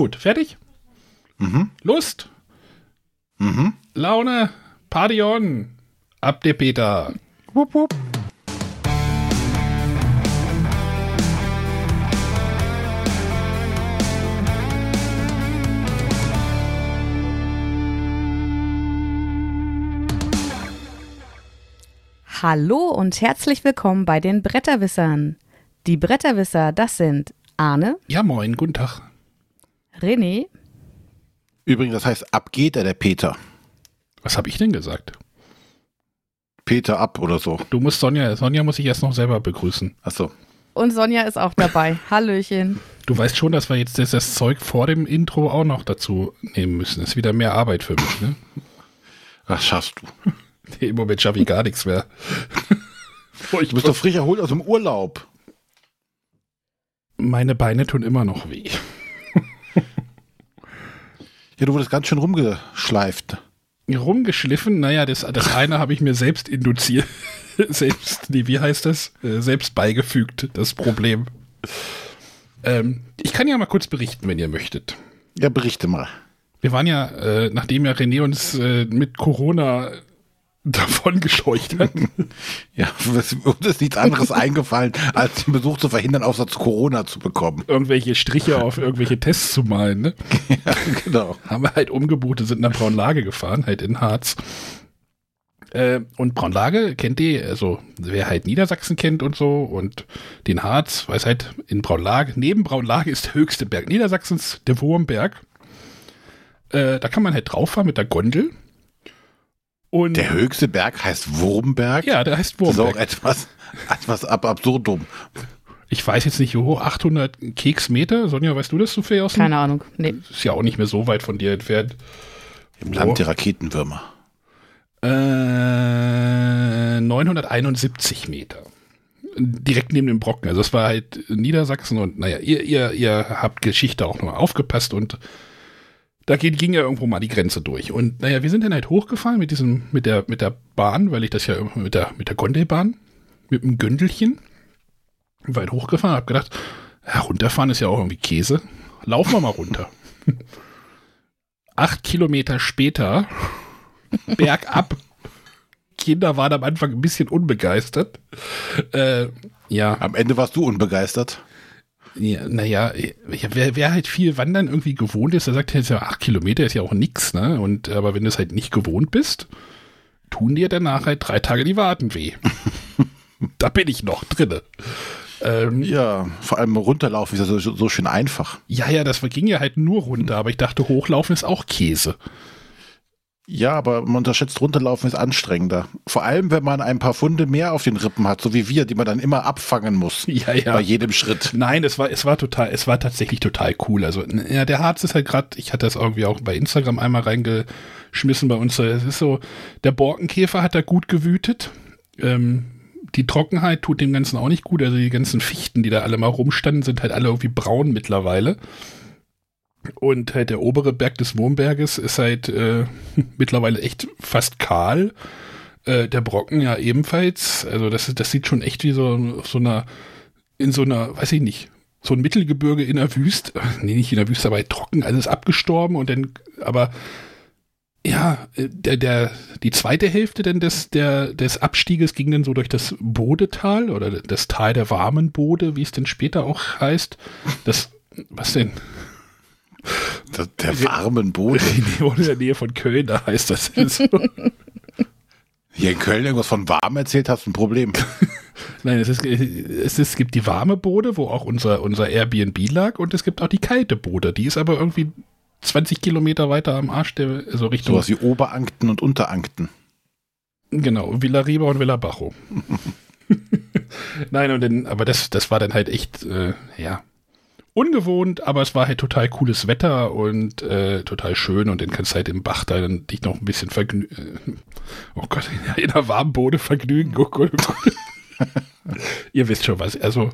Gut, fertig? Mhm. Lust? Mhm. Laune? Party on? Ab der Peter. Wupp, wupp. Hallo und herzlich willkommen bei den Bretterwissern. Die Bretterwisser, das sind Arne, Ja, moin, guten Tag. René, Übrigens, das heißt, ab geht er, der Peter. Was habe ich denn gesagt? Peter ab oder so. Du musst Sonja, Sonja muss ich erst noch selber begrüßen. Achso. und Sonja ist auch dabei. Hallöchen. Du weißt schon, dass wir jetzt das, das Zeug vor dem Intro auch noch dazu nehmen müssen. Ist wieder mehr Arbeit für mich, ne? Das schaffst du. Nee, Im Moment schaffe ich gar nichts mehr. Boah, ich Du bist doch frisch erholt aus dem Urlaub. meine Beine tun immer noch weh. Ja, du wurdest ganz schön rumgeschleift. Rumgeschliffen, naja, das, das eine habe ich mir selbst induziert. selbst, nee, wie heißt das? Äh, selbst beigefügt, das Problem. Ähm, ich kann ja mal kurz berichten, wenn ihr möchtet. Ja, berichte mal. Wir waren ja, äh, nachdem ja René uns äh, mit Corona davon gescheucht hat, Ja, uns ist nichts anderes eingefallen, als den Besuch zu verhindern, außer zu Corona zu bekommen. irgendwelche Striche auf irgendwelche Tests zu malen, ne? Ja, genau. haben wir halt umgebucht, sind nach Braunlage gefahren, halt in Harz. Äh, und Braunlage kennt ihr, also wer halt Niedersachsen kennt und so und den Harz, weiß halt, in Braunlage, neben Braunlage ist der höchste Berg Niedersachsens, der Wurmberg. Äh, da kann man halt drauf fahren mit der Gondel. Und Der höchste Berg heißt Wurmberg. ja, der heißt Das ist auch Wurmberg. etwas, etwas ab absurdum. Ich weiß jetzt nicht, wie hoch, 800 Keksmeter. Sonja, weißt du das zufällig aus? dem- Keine Ahnung. Nee. Ist ja auch nicht mehr so weit von dir entfernt. Im Land der Raketenwürmer. Äh, 971 Meter. Direkt neben dem Brocken. Also es war halt Niedersachsen und naja, ihr, ihr, ihr habt Geschichte auch noch aufgepasst und da ging, ging ja irgendwo mal die Grenze durch. Und naja, wir sind dann halt hochgefahren mit diesem, mit der, mit der Bahn, weil ich das ja mit der, mit der Gondelbahn, mit dem Göndelchen, weit hochgefahren, hab gedacht, ja, runterfahren ist ja auch irgendwie Käse. Laufen wir mal runter. Acht Kilometer später, bergab. Kinder waren am Anfang ein bisschen unbegeistert. Äh, ja, Am Ende warst du unbegeistert. Ja, naja, ja, wer, wer halt viel Wandern irgendwie gewohnt ist, der sagt jetzt ja, acht Kilometer ist ja auch nix, ne? Und aber wenn du es halt nicht gewohnt bist, tun dir danach halt drei Tage die Waden weh. da bin ich noch drinne. Ähm, Ja, vor allem runterlaufen ist ja so, so schön einfach. ja, ja, das ging ja halt nur runter, aber ich dachte, hochlaufen ist auch Käse. Ja, aber man unterschätzt, runterlaufen ist anstrengender. Vor allem, wenn man ein paar Funde mehr auf den Rippen hat, so wie wir, die man dann immer abfangen muss. Ja, ja. Bei jedem Schritt. Nein, es war, es war total, es war tatsächlich total cool. Also, ja, der Harz ist halt gerade, ich hatte das irgendwie auch bei Instagram einmal reingeschmissen bei uns. Es ist so, der Borkenkäfer hat da gut gewütet. Ähm, die Trockenheit tut dem Ganzen auch nicht gut. Also die ganzen Fichten, die da alle mal rumstanden, sind halt alle irgendwie braun mittlerweile. Und halt der obere Berg des Wurmberges ist halt äh, mittlerweile echt fast kahl. Äh, der Brocken ja ebenfalls. Also das, das sieht schon echt wie so so einer, in so einer, weiß ich nicht, so ein Mittelgebirge in der Wüste. Nee, nicht in der Wüste, aber halt trocken, alles abgestorben und dann, aber ja, äh, der, der, die zweite Hälfte denn des, der, des Abstieges ging dann so durch das Bodetal oder das Tal der warmen Bode, wie es denn später auch heißt. Das, was denn? Das, der warmen Boden. in der Nähe von Köln, da heißt das. jetzt. Hier in Köln irgendwas von warm erzählt, hast du ein Problem. Nein, es, ist, es, ist, es gibt die warme Bode, wo auch unser, unser Airbnb lag, und es gibt auch die kalte Bode. Die ist aber irgendwie 20 Kilometer weiter am Arsch, der, also Richtung. Sowas wie Oberankten und Unterankten. Genau, Villa Riba und Villa Bajo. Nein, und dann, aber das, das war dann halt echt, äh, ja, ungewohnt, aber es war halt total cooles Wetter und äh, total schön und dann kannst du halt im Bach da dann dich noch ein bisschen vergnügen. Oh Gott, in der warmen Bode vergnügen. Oh Gott, oh Gott. Ihr wisst schon was. Also,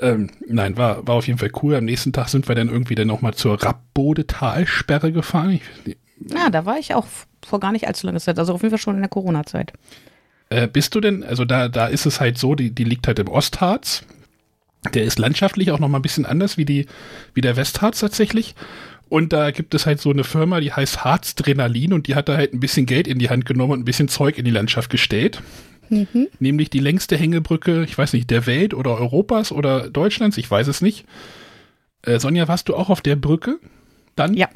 ähm, nein, war, war auf jeden Fall cool. Am nächsten Tag sind wir dann irgendwie dann nochmal zur Rappbode Talsperre gefahren. Ich, Ja, da war ich auch vor gar nicht allzu langer Zeit. Also auf jeden Fall schon in der Corona-Zeit. Äh, bist du denn, also da, da ist es halt so, die, die liegt halt im Ostharz. Der ist landschaftlich auch noch mal ein bisschen anders wie, die, wie der Westharz tatsächlich. Und da gibt es halt so eine Firma, die heißt Harzdrenalin und die hat da halt ein bisschen Geld in die Hand genommen und ein bisschen Zeug in die Landschaft gestellt. Mhm. Nämlich die längste Hängebrücke, ich weiß nicht, der Welt oder Europas oder Deutschlands, ich weiß es nicht. Äh, Sonja, warst du auch auf der Brücke? Dann? Ja.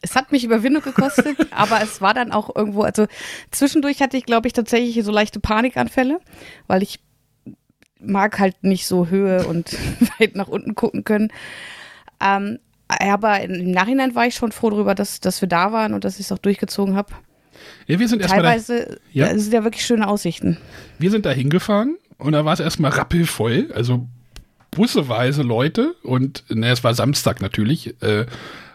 Es hat mich Überwindung gekostet, aber es war dann auch irgendwo, also zwischendurch hatte ich, glaube ich, tatsächlich so leichte Panikanfälle, weil ich mag halt nicht so Höhe und weit nach unten gucken können. Ähm, aber im Nachhinein war ich schon froh darüber, dass, dass wir da waren und dass ich es auch durchgezogen habe. Ja, wir sind Teilweise da, ja. sind ja wirklich schöne Aussichten. Wir sind da hingefahren und da war es erstmal rappelvoll, also busseweise Leute und ne, es war Samstag natürlich. Äh,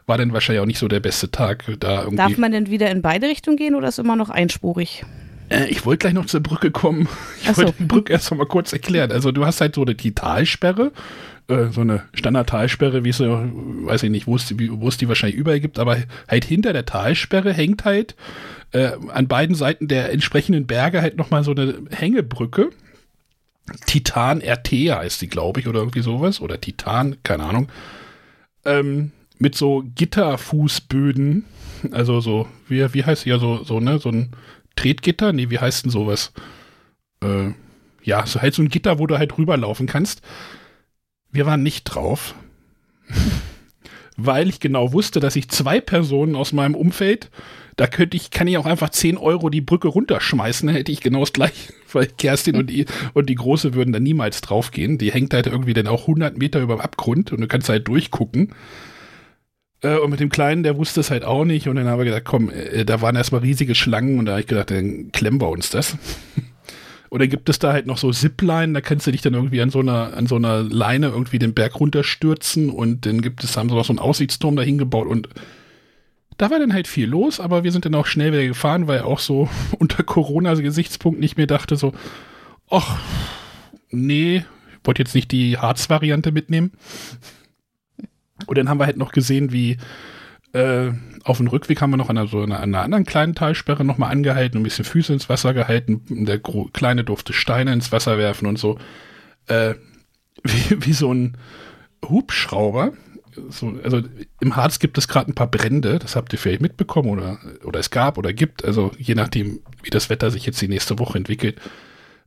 war dann wahrscheinlich auch nicht so der beste Tag da irgendwie. Darf man denn wieder in beide Richtungen gehen oder ist immer noch einspurig? Äh, ich wollte gleich noch zur Brücke kommen. Ich wollte die Brücke erst mal kurz erklären. Also du hast halt so eine Talsperre, äh, so eine Standard-Talsperre, wie es so, weiß ich nicht, wo es, die, wo es die wahrscheinlich überall gibt, aber halt hinter der Talsperre hängt halt äh, an beiden Seiten der entsprechenden Berge halt nochmal so eine Hängebrücke. Titan RT heißt die, glaube ich, oder irgendwie sowas. Oder Titan, keine Ahnung. Ähm, mit so Gitterfußböden. Also so, wie, wie heißt ja so, so, ne, so ein Tretgitter? Nee, wie heißt denn sowas? Äh, ja, so halt so ein Gitter, wo du halt rüberlaufen kannst. Wir waren nicht drauf. weil ich genau wusste, dass ich zwei Personen aus meinem Umfeld, da könnte ich, kann ich auch einfach 10 Euro die Brücke runterschmeißen, dann hätte ich genau das gleiche, weil Kerstin und die, und die Große würden da niemals draufgehen. Die hängt halt irgendwie dann auch 100 Meter über dem Abgrund und du kannst halt durchgucken. Äh, und mit dem Kleinen, der wusste es halt auch nicht. Und dann haben wir gesagt, komm, äh, da waren erstmal riesige Schlangen und da habe ich gedacht, dann klemmen wir uns das. Oder gibt es da halt noch so Zipline, da kannst du dich dann irgendwie an so einer, an so einer Leine irgendwie den Berg runterstürzen und dann gibt es, haben sie noch so einen Aussichtsturm dahin gebaut und da war dann halt viel los, aber wir sind dann auch schnell wieder gefahren, weil auch so unter Corona-Gesichtspunkt nicht mehr dachte so, ach, nee, ich wollte jetzt nicht die Harz-Variante mitnehmen. Und dann haben wir halt noch gesehen, wie äh, auf dem Rückweg haben wir noch an einer, so einer, einer anderen kleinen Talsperre nochmal angehalten, ein bisschen Füße ins Wasser gehalten. Der Kleine durfte Steine ins Wasser werfen und so. Äh, wie, wie so ein Hubschrauber. So, also im Harz gibt es gerade ein paar Brände, das habt ihr vielleicht mitbekommen oder, oder es gab oder gibt, also je nachdem, wie das Wetter sich jetzt die nächste Woche entwickelt.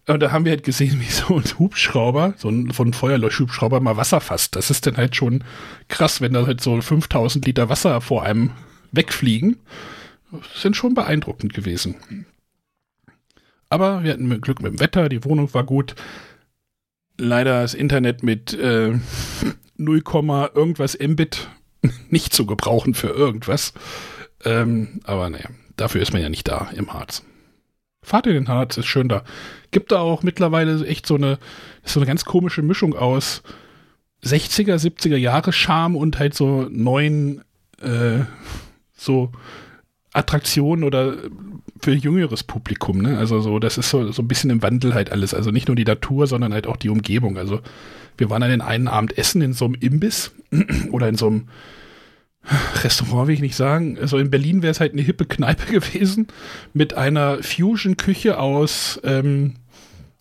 Und da haben wir halt gesehen, wie so ein Hubschrauber, so ein, von Feuerlöschhubschrauber mal Wasser fasst. Das ist dann halt schon krass, wenn da halt so 5000 Liter Wasser vor einem wegfliegen. Das sind schon beeindruckend gewesen. Aber wir hatten Glück mit dem Wetter, die Wohnung war gut. Leider das Internet mit äh, 0, irgendwas Mbit nicht zu gebrauchen für irgendwas. Ähm, aber naja, dafür ist man ja nicht da im Harz. Fahrt in den Harz, ist schön da. Gibt da auch mittlerweile echt so eine, so eine ganz komische Mischung aus 60er, 70er Jahre Charme und halt so neuen, äh, so Attraktionen oder für jüngeres Publikum, ne? Also so, das ist so, so ein bisschen im Wandel halt alles. Also nicht nur die Natur, sondern halt auch die Umgebung. Also wir waren dann den einen Abend essen in so einem Imbiss oder in so einem Restaurant will ich nicht sagen. Also in Berlin wäre es halt eine hippe Kneipe gewesen mit einer Fusion-Küche aus ähm,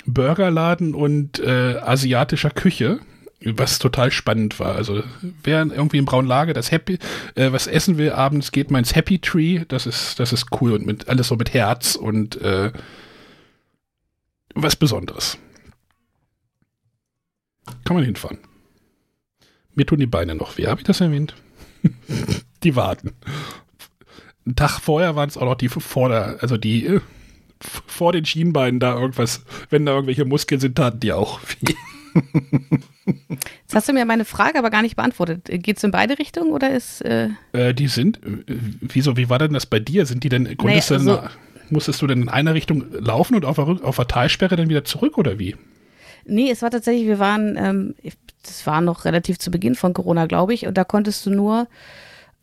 Burgerladen und äh, asiatischer Küche, was total spannend war. Also wer irgendwie im braunen Lager das Happy, äh, was essen will abends, geht mal ins Happy Tree. Das ist, das ist cool und mit alles so mit Herz und äh, was Besonderes. Kann man hinfahren. Mir tun die Beine noch weh. Habe ich das erwähnt? die warten. Ein Tag vorher waren es auch noch die vor der, also die äh, vor den Schienbeinen da irgendwas, wenn da irgendwelche Muskeln sind, taten die auch. Jetzt hast du mir meine Frage aber gar nicht beantwortet. Geht es in beide Richtungen oder ist. Äh äh, die sind. Äh, wieso, wie war denn das bei dir? Sind die denn. Naja, also, dann, musstest du denn in einer Richtung laufen und auf der, auf der Talsperre dann wieder zurück oder wie? Nee, es war tatsächlich, wir waren, ähm, das war noch relativ zu Beginn von Corona, glaube ich, und da konntest du nur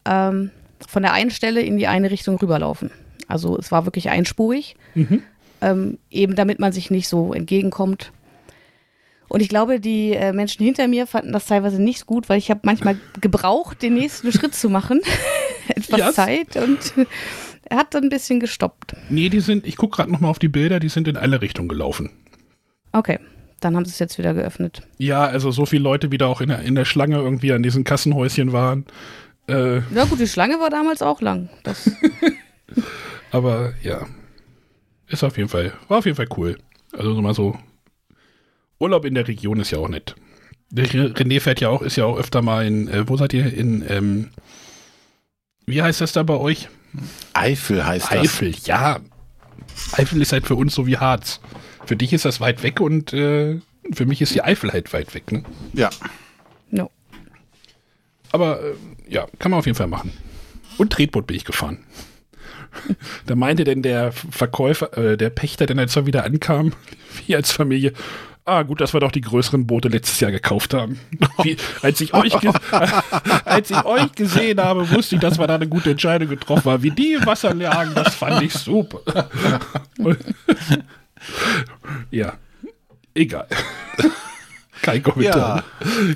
ähm, von der einen Stelle in die eine Richtung rüberlaufen. Also es war wirklich einspurig, mhm. ähm, eben damit man sich nicht so entgegenkommt. Und ich glaube, die äh, Menschen hinter mir fanden das teilweise nicht gut, weil ich habe manchmal gebraucht, den nächsten Schritt zu machen. Etwas yes. Zeit und er hat dann ein bisschen gestoppt. Nee, die sind, ich gucke gerade nochmal auf die Bilder, die sind in alle Richtungen gelaufen. Okay dann haben sie es jetzt wieder geöffnet. Ja, also so viele Leute wieder auch in der, in der Schlange irgendwie an diesen Kassenhäuschen waren. Äh, Ja gut, die Schlange war damals auch lang. Das, aber ja, ist auf jeden Fall, war auf jeden Fall cool. Also so mal so, Urlaub in der Region ist ja auch nett. Der René fährt ja auch, ist ja auch öfter mal in, äh, wo seid ihr? In, ähm, wie heißt das da bei euch? Eifel heißt das. Eifel, ja. Eifel ist halt für uns so wie Harz. Für dich ist das weit weg und äh, für mich ist die Eifel halt weit weg. Ne? Ja. no. Aber äh, ja, kann man auf jeden Fall machen. Und Tretboot bin ich gefahren. da meinte denn der Verkäufer, äh, der Pächter, der als er wieder ankam, wie als Familie, ah gut, dass wir doch die größeren Boote letztes Jahr gekauft haben. Wie, als, ich euch ge- als ich euch gesehen habe, wusste ich, dass wir da eine gute Entscheidung getroffen haben. Wie die im Wasser lagen, das fand ich super. Ja, egal. Kein Kommentar.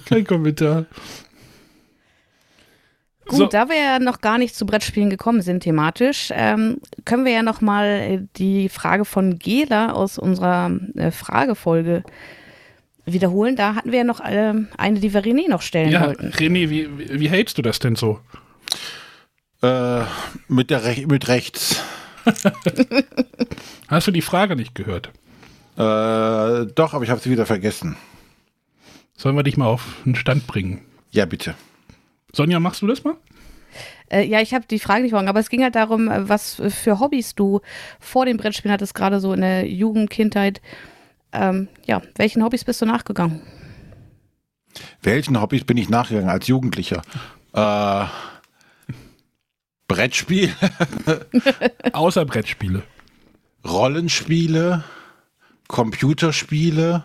Kein Kommentar. Gut, So. da wir ja noch gar nicht zu Brettspielen gekommen sind thematisch, ähm, können wir ja noch mal äh, die Frage von Gela aus unserer äh, Fragefolge wiederholen. Da hatten wir ja noch ähm, eine, die wir René noch stellen Ja, wollten. René, wie, wie, wie hältst du das denn so? Äh, mit, der Rech mit rechts. Hast du die Frage nicht gehört? Äh, doch, aber ich habe sie wieder vergessen. Sollen wir dich mal auf den Stand bringen? Ja, bitte. Sonja, machst du das mal? Äh, ja, ich habe die Frage nicht morgen, aber es ging halt darum, äh, was für Hobbys du vor dem Brettspielen hattest, gerade so in der Jugend, Kindheit. Ähm, ja, welchen Hobbys bist du nachgegangen? Welchen Hobbys bin ich nachgegangen als Jugendlicher? Äh, Brettspiel, Außer Brettspiele. Rollenspiele, Computerspiele.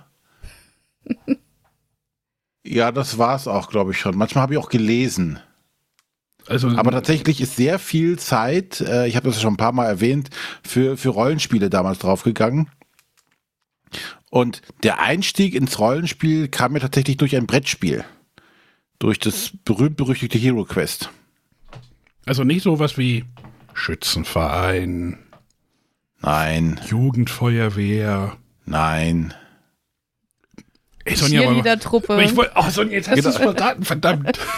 Ja, das war's auch, glaube ich schon. Manchmal habe ich auch gelesen. Also, Aber tatsächlich ist sehr viel Zeit, äh, ich habe das ja schon ein paar Mal erwähnt, für, für Rollenspiele damals draufgegangen. Und der Einstieg ins Rollenspiel kam mir tatsächlich durch ein Brettspiel. Durch das berühmt-berüchtigte Hero Quest. Also nicht sowas wie Schützenverein, Nein, Jugendfeuerwehr. nein. Ey, Sonja, aber, Cheerleader-Truppe. ich wollte, oh Sonja, jetzt hast du es verraten, verdammt.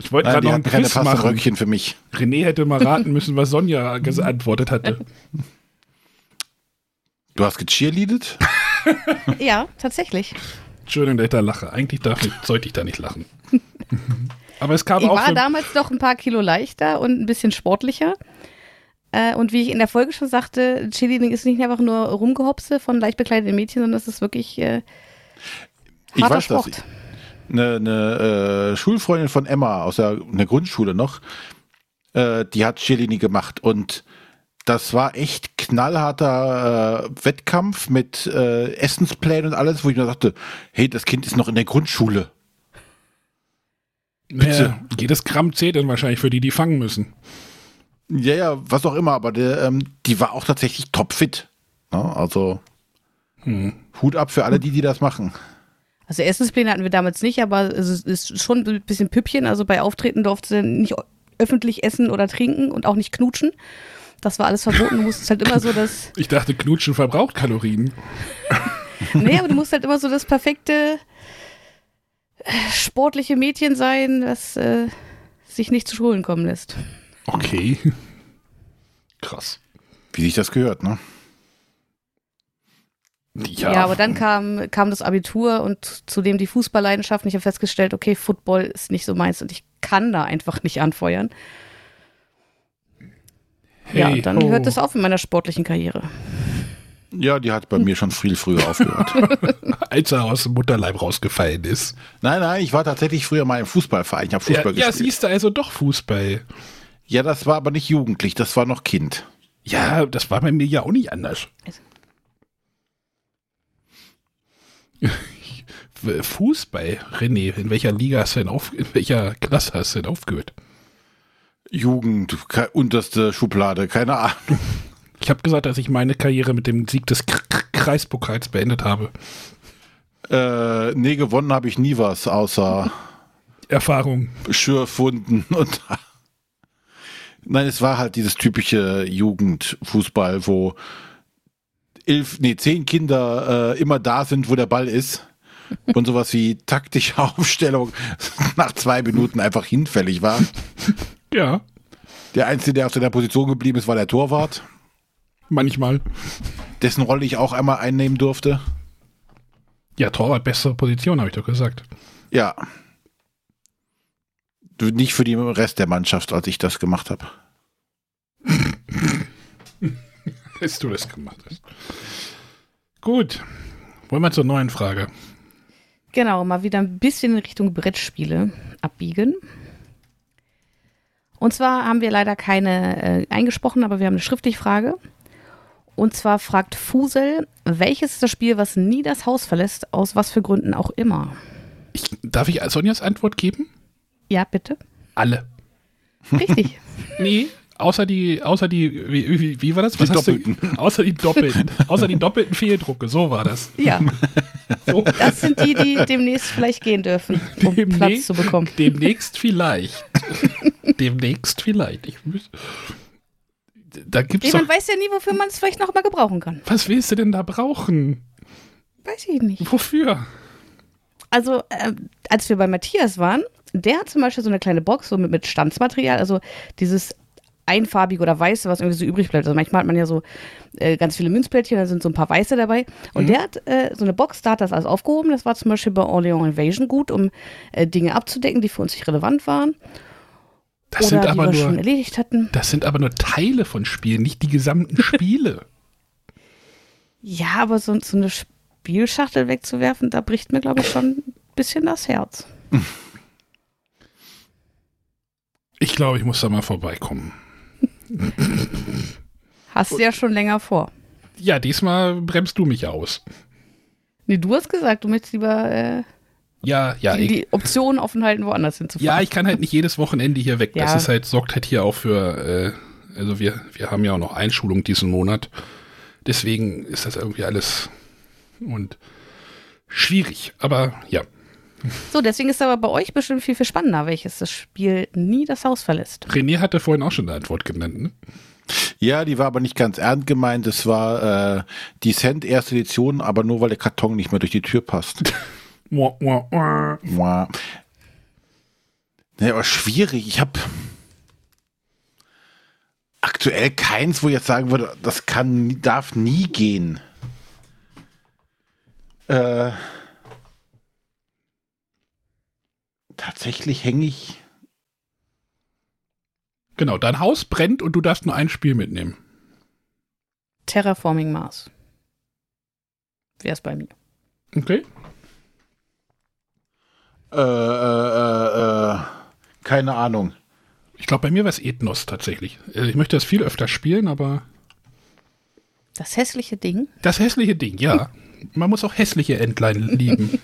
Ich wollte gerade noch ein Quiz machen. Passeröckchen für mich. René hätte mal raten müssen, was Sonja geantwortet hatte. Du hast gecheerleadet? Ja, tatsächlich. Entschuldigung, dass ich da lache. Eigentlich darf ich, sollte ich da nicht lachen. Aber es kam Ich auch war für, damals noch ein paar Kilo leichter und ein bisschen sportlicher. Äh, und wie ich in der Folge schon sagte, Cheerleading ist nicht einfach nur Rumgehopse von leicht bekleideten Mädchen, sondern es ist wirklich äh, Ich weiß das. Sport. Eine, eine äh, Schulfreundin von Emma aus der, der Grundschule noch, äh, die hat Cheerleading gemacht und das war echt knallharter äh, Wettkampf mit äh, Essensplänen und alles, wo ich mir dachte, hey, das Kind ist noch in der Grundschule. Ja, jedes Gramm zählt dann wahrscheinlich für die, die fangen müssen. Ja, ja, was auch immer, aber der, ähm, die war auch tatsächlich topfit. Ne? Also Hm. Hut ab für alle, die, die das machen. Also Essenspläne hatten wir damals nicht, aber es ist- schon ein bisschen Püppchen. Also bei Auftreten durfte sie nicht öffentlich essen oder trinken und auch nicht knutschen. Das war alles verboten. Du musstest halt immer so das, Ich dachte, Knutschen verbraucht Kalorien. nee, aber du musst halt immer so das perfekte sportliche Mädchen sein, das äh, sich nicht zu Schulen kommen lässt. Okay. Krass. Wie sich das gehört, ne? Ja, Ja, aber dann kam, kam das Abitur und zudem die Fußballleidenschaft. Und ich habe festgestellt, okay, Football ist nicht so meins und ich kann da einfach nicht anfeuern. ja, und dann ho. hört es auf in meiner sportlichen Karriere. Ja, die hat bei mir schon viel früher aufgehört. Als er aus dem Mutterleib rausgefallen ist. nein, nein, ich war tatsächlich früher mal im Fußballverein. Ich habe Fußball ja, ja, gespielt. siehst du also doch Fußball. Ja, das war aber nicht jugendlich, das war noch Kind. Ja, das war bei mir ja auch nicht anders. Fußball, René, in welcher Liga hast du denn auf, in welcher Klasse hast du denn aufgehört? Jugend, unterste Schublade, keine Ahnung. Ich habe gesagt, dass ich meine Karriere mit dem Sieg des K K Kreispokals beendet habe. Äh, nee, gewonnen habe ich nie was, außer Erfahrung. Schürfwunden und. Nein, es war halt dieses typische Jugendfußball, wo elf, nee, zehn Kinder äh, immer da sind, wo der Ball ist. Und sowas wie taktische Aufstellung nach zwei Minuten einfach hinfällig war. Ja, Der Einzige, der auf seiner Position geblieben ist, war der Torwart, manchmal. dessen Rolle ich auch einmal einnehmen durfte. Ja, Torwart, bessere Position, habe ich doch gesagt. Ja. Du- Nicht für den Rest der Mannschaft, als ich das gemacht habe. Dass du das gemacht hast. Gut. Wollen wir zur neuen Frage. Genau, mal wieder ein bisschen in Richtung Brettspiele abbiegen. Und zwar haben wir leider keine äh, eingesprochen, aber wir haben eine schriftliche Frage. Und zwar fragt Fusel, welches ist das Spiel, was nie das Haus verlässt, aus was für Gründen auch immer? Ich, darf ich Sonjas Antwort geben? Ja, bitte. Alle. Richtig. Nee, außer die, außer die, wie, wie, wie war das? Was Die hast du- Doppelten. Außer die doppelten, außer die doppelten Fehldrucke, so war das. ja, So. das sind die, die demnächst vielleicht gehen dürfen, um Demnächst- Platz zu bekommen. Demnächst vielleicht. Demnächst vielleicht. Ich, muss- da gibt's Nee, man weiß ja nie, wofür man es vielleicht noch mal gebrauchen kann. was willst du denn da brauchen? Weiß ich nicht. Wofür? Also, äh, als wir bei Matthias waren, der hat zum Beispiel so eine kleine Box so mit, mit Stanzmaterial, also dieses einfarbige oder weiße, was irgendwie so übrig bleibt. Also manchmal hat man ja so äh, ganz viele Münzplättchen, da sind so ein paar weiße dabei. Und der hat äh, so eine Box, da hat das alles aufgehoben. Das war zum Beispiel bei Orleans Invasion gut, um äh, Dinge abzudecken, die für uns nicht relevant waren Das oder sind aber wir schon nur, erledigt hatten. das sind aber nur Teile von Spielen, nicht die gesamten Spiele. Ja, aber so, so eine Spielschachtel wegzuwerfen, da bricht mir, glaube ich, schon ein bisschen das Herz. Ich glaube, ich muss da mal vorbeikommen. Hast du ja schon länger vor. Ja, diesmal bremst du mich aus. Nee, du hast gesagt, du möchtest lieber äh, Ja, ja, die, die Option offen halten, woanders hinzufahren. ja, ich kann halt nicht jedes Wochenende hier weg. Das Ja. ist halt, sorgt halt hier auch für, äh, also wir, wir haben ja auch noch Einschulung diesen Monat. Deswegen ist das irgendwie alles und schwierig. Aber ja, So, deswegen ist aber bei euch bestimmt viel, viel spannender, welches das Spiel nie das Haus verlässt. René hatte vorhin auch schon eine Antwort genannt. Ne? Ja, die war aber nicht ganz ernst gemeint. Es war äh, die Cent erste Edition, aber nur weil der Karton nicht mehr durch die Tür passt. Mua, mua, mua. Nee, aber schwierig. Ich habe aktuell keins, wo ich jetzt sagen würde, das kann, darf nie gehen. Äh, tatsächlich hänge ich. Genau, dein Haus brennt und du darfst nur ein Spiel mitnehmen. Terraforming Mars. Wäre es bei mir. Okay. Äh, äh, äh, keine Ahnung. Ich glaube, bei mir war es Ethnos tatsächlich. Äh, Ich möchte das viel öfter spielen, aber Das hässliche Ding. das hässliche Ding, ja. Man muss auch hässliche Entlein lieben.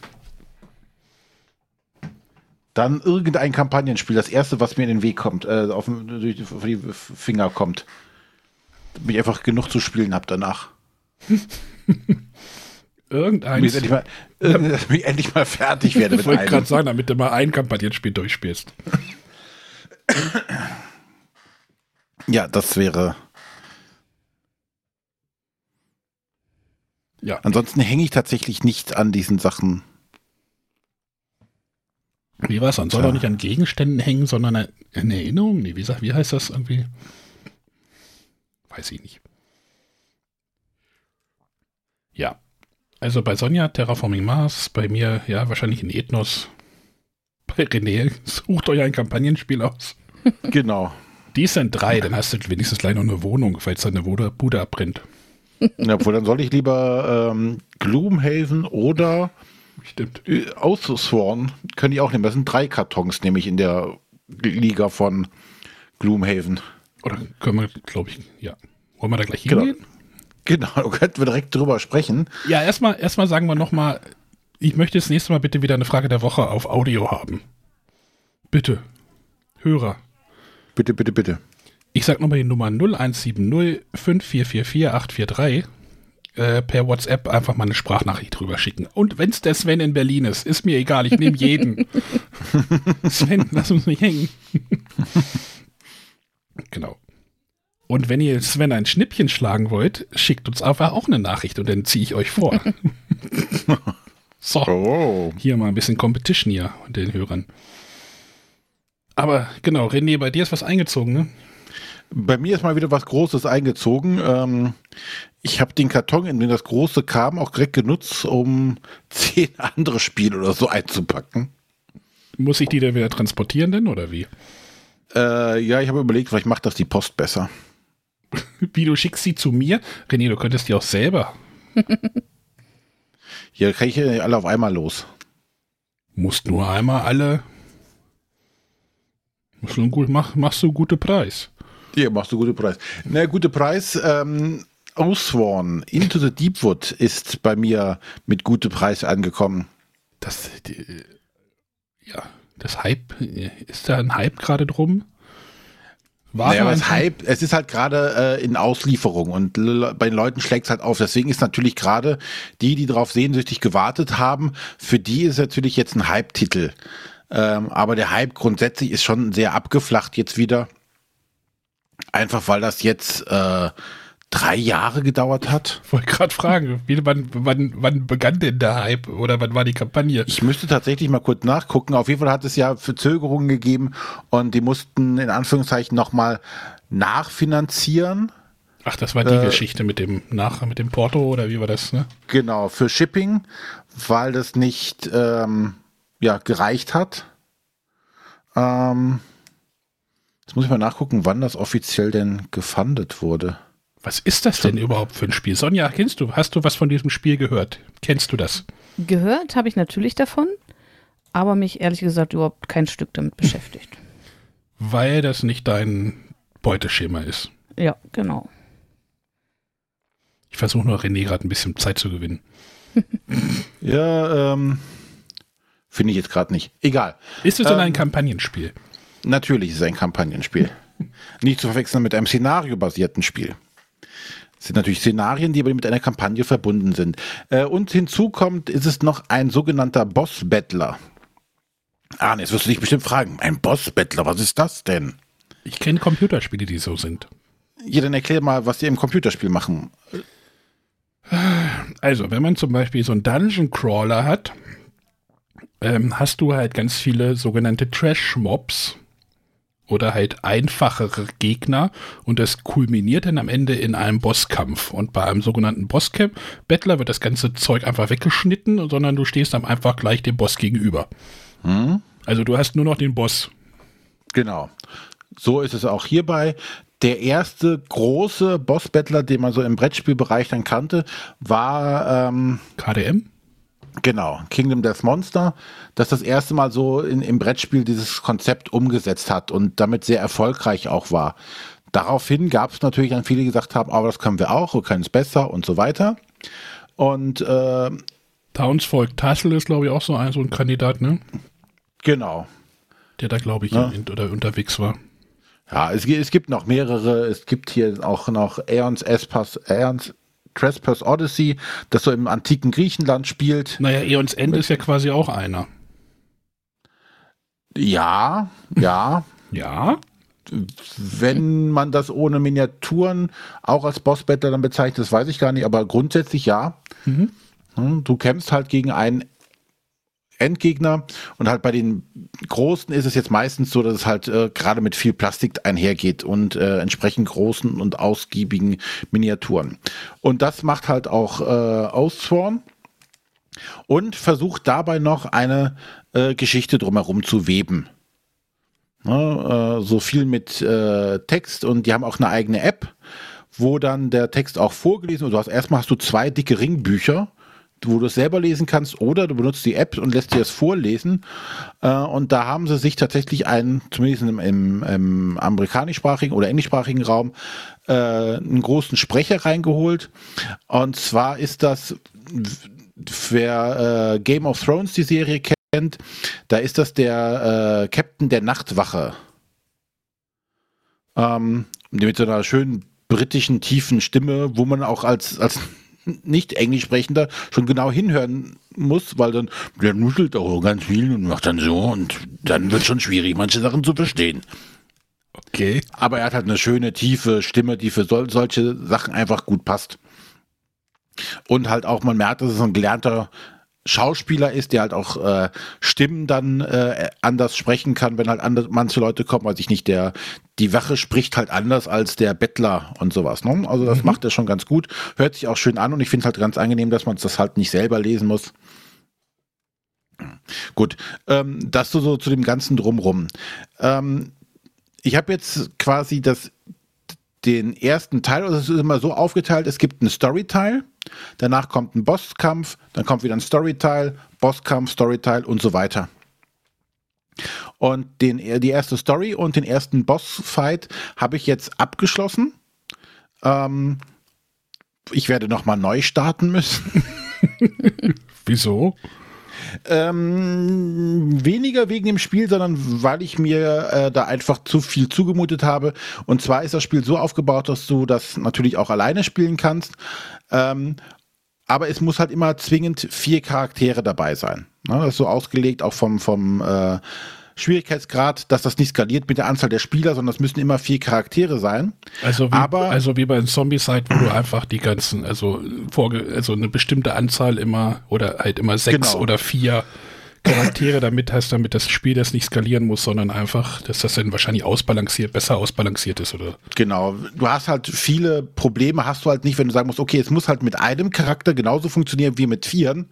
Dann irgendein Kampagnenspiel, das erste, was mir in den Weg kommt, äh, auf, durch die Finger kommt. Damit ich einfach genug zu spielen habe danach. Damit Irgendeins. ich endlich mal, damit ich endlich mal fertig werde Ich wollte gerade sagen, damit du mal ein Kampagnenspiel durchspielst. Ja, das wäre. Ja. Ansonsten hänge ich tatsächlich nicht an diesen Sachen. Wie war es? Man soll doch nicht an Gegenständen hängen, sondern an Erinnerungen? Nee, wie, wie heißt das irgendwie? Weiß ich nicht. Ja. Also bei Sonja Terraforming Mars, bei mir ja wahrscheinlich in Ethnos. Bei René, sucht euch ein Kampagnenspiel aus. Genau. Die sind drei, dann hast du wenigstens gleich noch eine Wohnung, falls deine Bude, Bude abbrennt. Ja, obwohl, dann soll ich lieber ähm, Gloomhaven oder Stimmt. äh, Aussworn, können die auch nehmen. Das sind drei Kartons, nämlich in der Liga von Gloomhaven. Oder können wir, glaube ich, ja. Wollen wir da gleich Genau. hingehen? Genau, da könnten wir direkt drüber sprechen. Ja, erstmal erstmal sagen wir nochmal, ich möchte das nächste Mal bitte wieder eine Frage der Woche auf Audio haben. Bitte. Hörer. Bitte, bitte, bitte. Ich sag nochmal die Nummer 0170 5444 843. Äh, per WhatsApp einfach mal eine Sprachnachricht drüber schicken. Und wenn es der Sven in Berlin ist, ist mir egal, ich nehme jeden. Sven, lass uns nicht hängen. genau. Und wenn ihr Sven ein Schnippchen schlagen wollt, schickt uns einfach auch eine Nachricht und dann ziehe ich euch vor. so, Oh. hier mal ein bisschen Competition hier und den Hörern. Aber genau, René, bei dir ist was eingezogen, ne? Bei mir ist mal wieder was Großes eingezogen. Ähm, ich habe den Karton, in dem das Große kam, auch direkt genutzt, um zehn andere Spiele oder so einzupacken. Muss ich die dann wieder transportieren denn oder wie? Äh, ja, ich habe überlegt, vielleicht macht das die Post besser. Wie, du schickst sie zu mir? René, du könntest die auch selber. Hier kriege ich ja alle auf einmal los. Musst nur einmal alle. Musst du gut, mach, machst du einen guten Preis. Hier machst du gute Preis. Na, gute Preis. Ähm, Osworn Into the Deepwood ist bei mir mit gute Preis angekommen. Das, die, ja, das Hype, ist da ein Hype gerade drum? War naja, was Hype, es ist halt gerade äh, in Auslieferung und bei den Leuten schlägt es halt auf. Deswegen ist natürlich gerade die, die darauf sehnsüchtig gewartet haben, für die ist natürlich jetzt ein Hype-Titel. Ähm, aber der Hype grundsätzlich ist schon sehr abgeflacht jetzt wieder. Einfach weil das jetzt äh, drei Jahre gedauert hat. Ich wollte gerade fragen, wann, wann, wann begann denn der Hype oder wann war die Kampagne? Ich müsste tatsächlich mal kurz nachgucken. Auf jeden Fall hat es ja Verzögerungen gegeben und die mussten in Anführungszeichen nochmal nachfinanzieren. Ach, das war die Äh, Geschichte mit dem nach mit dem Porto oder wie war das? Ne? Genau, für Shipping, weil das nicht ähm, ja, gereicht hat. Ähm, jetzt muss ich mal nachgucken, wann das offiziell denn gefundet wurde. Was ist das denn überhaupt für ein Spiel? Sonja, kennst du? Hast du was von diesem Spiel gehört? Kennst du das? Gehört habe ich natürlich davon, aber mich ehrlich gesagt überhaupt kein Stück damit beschäftigt. Weil das nicht dein Beuteschema ist. Ja, genau. Ich versuche nur René gerade ein bisschen Zeit zu gewinnen. Ja, ähm, finde ich jetzt gerade nicht. Egal. Ist es denn Ähm, ein Kampagnenspiel? Natürlich ist es ein Kampagnenspiel. Nicht zu verwechseln mit einem szenariobasierten Spiel. Sind natürlich Szenarien, die aber mit einer Kampagne verbunden sind. Äh, und hinzu kommt, ist es noch ein sogenannter Boss-Battler. Ah, jetzt wirst du dich bestimmt fragen, ein Boss-Battler, was ist das denn? Ich kenne Computerspiele, die so sind. Ja, dann erklär mal, was die im Computerspiel machen. Also, wenn man zum Beispiel so einen Dungeon Crawler hat, ähm, hast du halt ganz viele sogenannte Trash-Mobs oder halt einfachere Gegner und das kulminiert dann am Ende in einem Bosskampf. Und bei einem sogenannten Bosskampf-Battler wird das ganze Zeug einfach weggeschnitten, sondern du stehst dann einfach gleich dem Boss gegenüber. Hm? Also du hast nur noch den Boss. Genau. So ist es auch hierbei. Der erste große Boss-Battler, den man so im Brettspielbereich dann kannte, war ähm, KDM? Genau, Kingdom Death Monster, das das erste Mal so in, im Brettspiel dieses Konzept umgesetzt hat und damit sehr erfolgreich auch war. Daraufhin gab es natürlich dann viele, die gesagt haben, aber das können wir auch, wir können es besser und so weiter. Und äh, Townsfolk Tassel ist, glaube ich, auch so ein, so ein Kandidat, ne? genau. Der da, glaube ich, Ja. in, oder unterwegs war. Ja, es, es gibt noch mehrere. Es gibt hier auch noch Aeons Espas, Aeons Trespass Odyssey, das so im antiken Griechenland spielt. Naja, Eons Ende ist ja quasi auch einer. Ja, ja. Ja? Wenn man das ohne Miniaturen auch als Boss-Battler dann bezeichnet, das weiß ich gar nicht, aber grundsätzlich ja. Mhm. Hm, Du kämpfst halt gegen einen Endgegner und halt bei den Großen ist es jetzt meistens so, dass es halt äh, gerade mit viel Plastik einhergeht und äh, entsprechend großen und ausgiebigen Miniaturen. Und das macht halt auch äh, Oathsworn und versucht dabei noch eine äh, Geschichte drumherum zu weben. Ne, äh, so viel mit äh, Text und die haben auch eine eigene App, wo dann der Text auch vorgelesen wird. Hast erstmal hast du zwei dicke Ringbücher, wo du es selber lesen kannst, oder du benutzt die App und lässt dir es vorlesen. Äh, und da haben sie sich tatsächlich einen, zumindest im, im, im amerikanischsprachigen oder englischsprachigen Raum, äh, einen großen Sprecher reingeholt. Und zwar ist das, wer äh, Game of Thrones die Serie kennt, da ist das der äh, Captain der Nachtwache. Ähm, mit so einer schönen britischen tiefen Stimme, wo man auch als, als nicht Englisch sprechender schon genau hinhören muss, weil dann der nuschelt auch ganz viel und macht dann so und dann wird schon schwierig, manche Sachen zu verstehen. Okay. Aber er hat halt eine schöne, tiefe Stimme, die für sol solche Sachen einfach gut passt. Und halt auch, man merkt, dass es ein gelernter Schauspieler ist, der halt auch äh, Stimmen dann äh, anders sprechen kann, wenn halt andere, manche Leute kommen, weiß ich nicht, der die Wache spricht halt anders als der Bettler und sowas. Ne? Also das mhm. macht er schon ganz gut, hört sich auch schön an und ich finde halt ganz angenehm, dass man das halt nicht selber lesen muss. Gut, ähm, das so, so zu dem ganzen drumrum. Ähm, ich habe jetzt quasi das den ersten Teil, also es ist immer so aufgeteilt, es gibt einen Story-Teil, danach kommt ein Bosskampf, dann kommt wieder ein Story-Teil, Bosskampf, Story-Teil und so weiter. Und den, die erste Story und den ersten Boss-Fight habe ich jetzt abgeschlossen. Ähm, ich werde nochmal neu starten müssen. Wieso? Ähm, weniger wegen dem Spiel, sondern weil ich mir äh, da einfach zu viel zugemutet habe. Und zwar ist das Spiel so aufgebaut, dass du das natürlich auch alleine spielen kannst. Ähm, aber es muss halt immer zwingend vier Charaktere dabei sein. Ne? Das ist so ausgelegt, auch vom, vom äh, Schwierigkeitsgrad, dass das nicht skaliert mit der Anzahl der Spieler, sondern es müssen immer vier Charaktere sein. Also wie, Aber, also wie bei Zombie-Side, wo du einfach die ganzen, also, vorge also eine bestimmte Anzahl immer oder halt immer sechs genau. oder vier Charaktere damit hast, damit das Spiel das nicht skalieren muss, sondern einfach, dass das dann wahrscheinlich ausbalanciert, besser ausbalanciert ist, oder? Genau. Du hast halt viele Probleme, hast du halt nicht, wenn du sagen musst, okay, es muss halt mit einem Charakter genauso funktionieren wie mit vieren.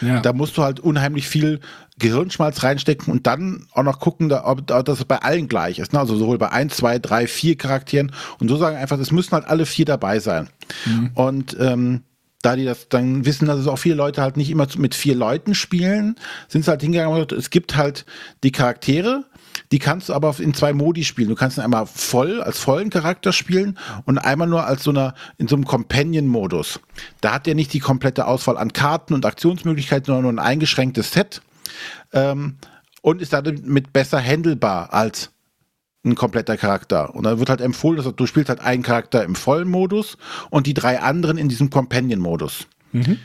Ja. Da musst du halt unheimlich viel Gehirnschmalz reinstecken und dann auch noch gucken, ob, das bei allen gleich ist. Ne? Also sowohl bei ein, zwei, drei, vier Charakteren und so sagen einfach, es müssen halt alle vier dabei sein. Mhm. Und ähm, da die das dann wissen, dass es auch viele Leute halt nicht immer mit vier Leuten spielen, sind sie halt hingegangen und es gibt halt die Charaktere, die kannst du aber in zwei Modi spielen. Du kannst ihn einmal voll als vollen Charakter spielen und einmal nur als so einer in so einem Companion-Modus. Da hat der nicht die komplette Auswahl an Karten und Aktionsmöglichkeiten, sondern nur ein eingeschränktes Set ähm, und ist damit besser handelbar als ein kompletter Charakter. Und dann wird halt empfohlen, dass du spielst halt einen Charakter im vollen Modus und die drei anderen in diesem Companion-Modus. Mhm.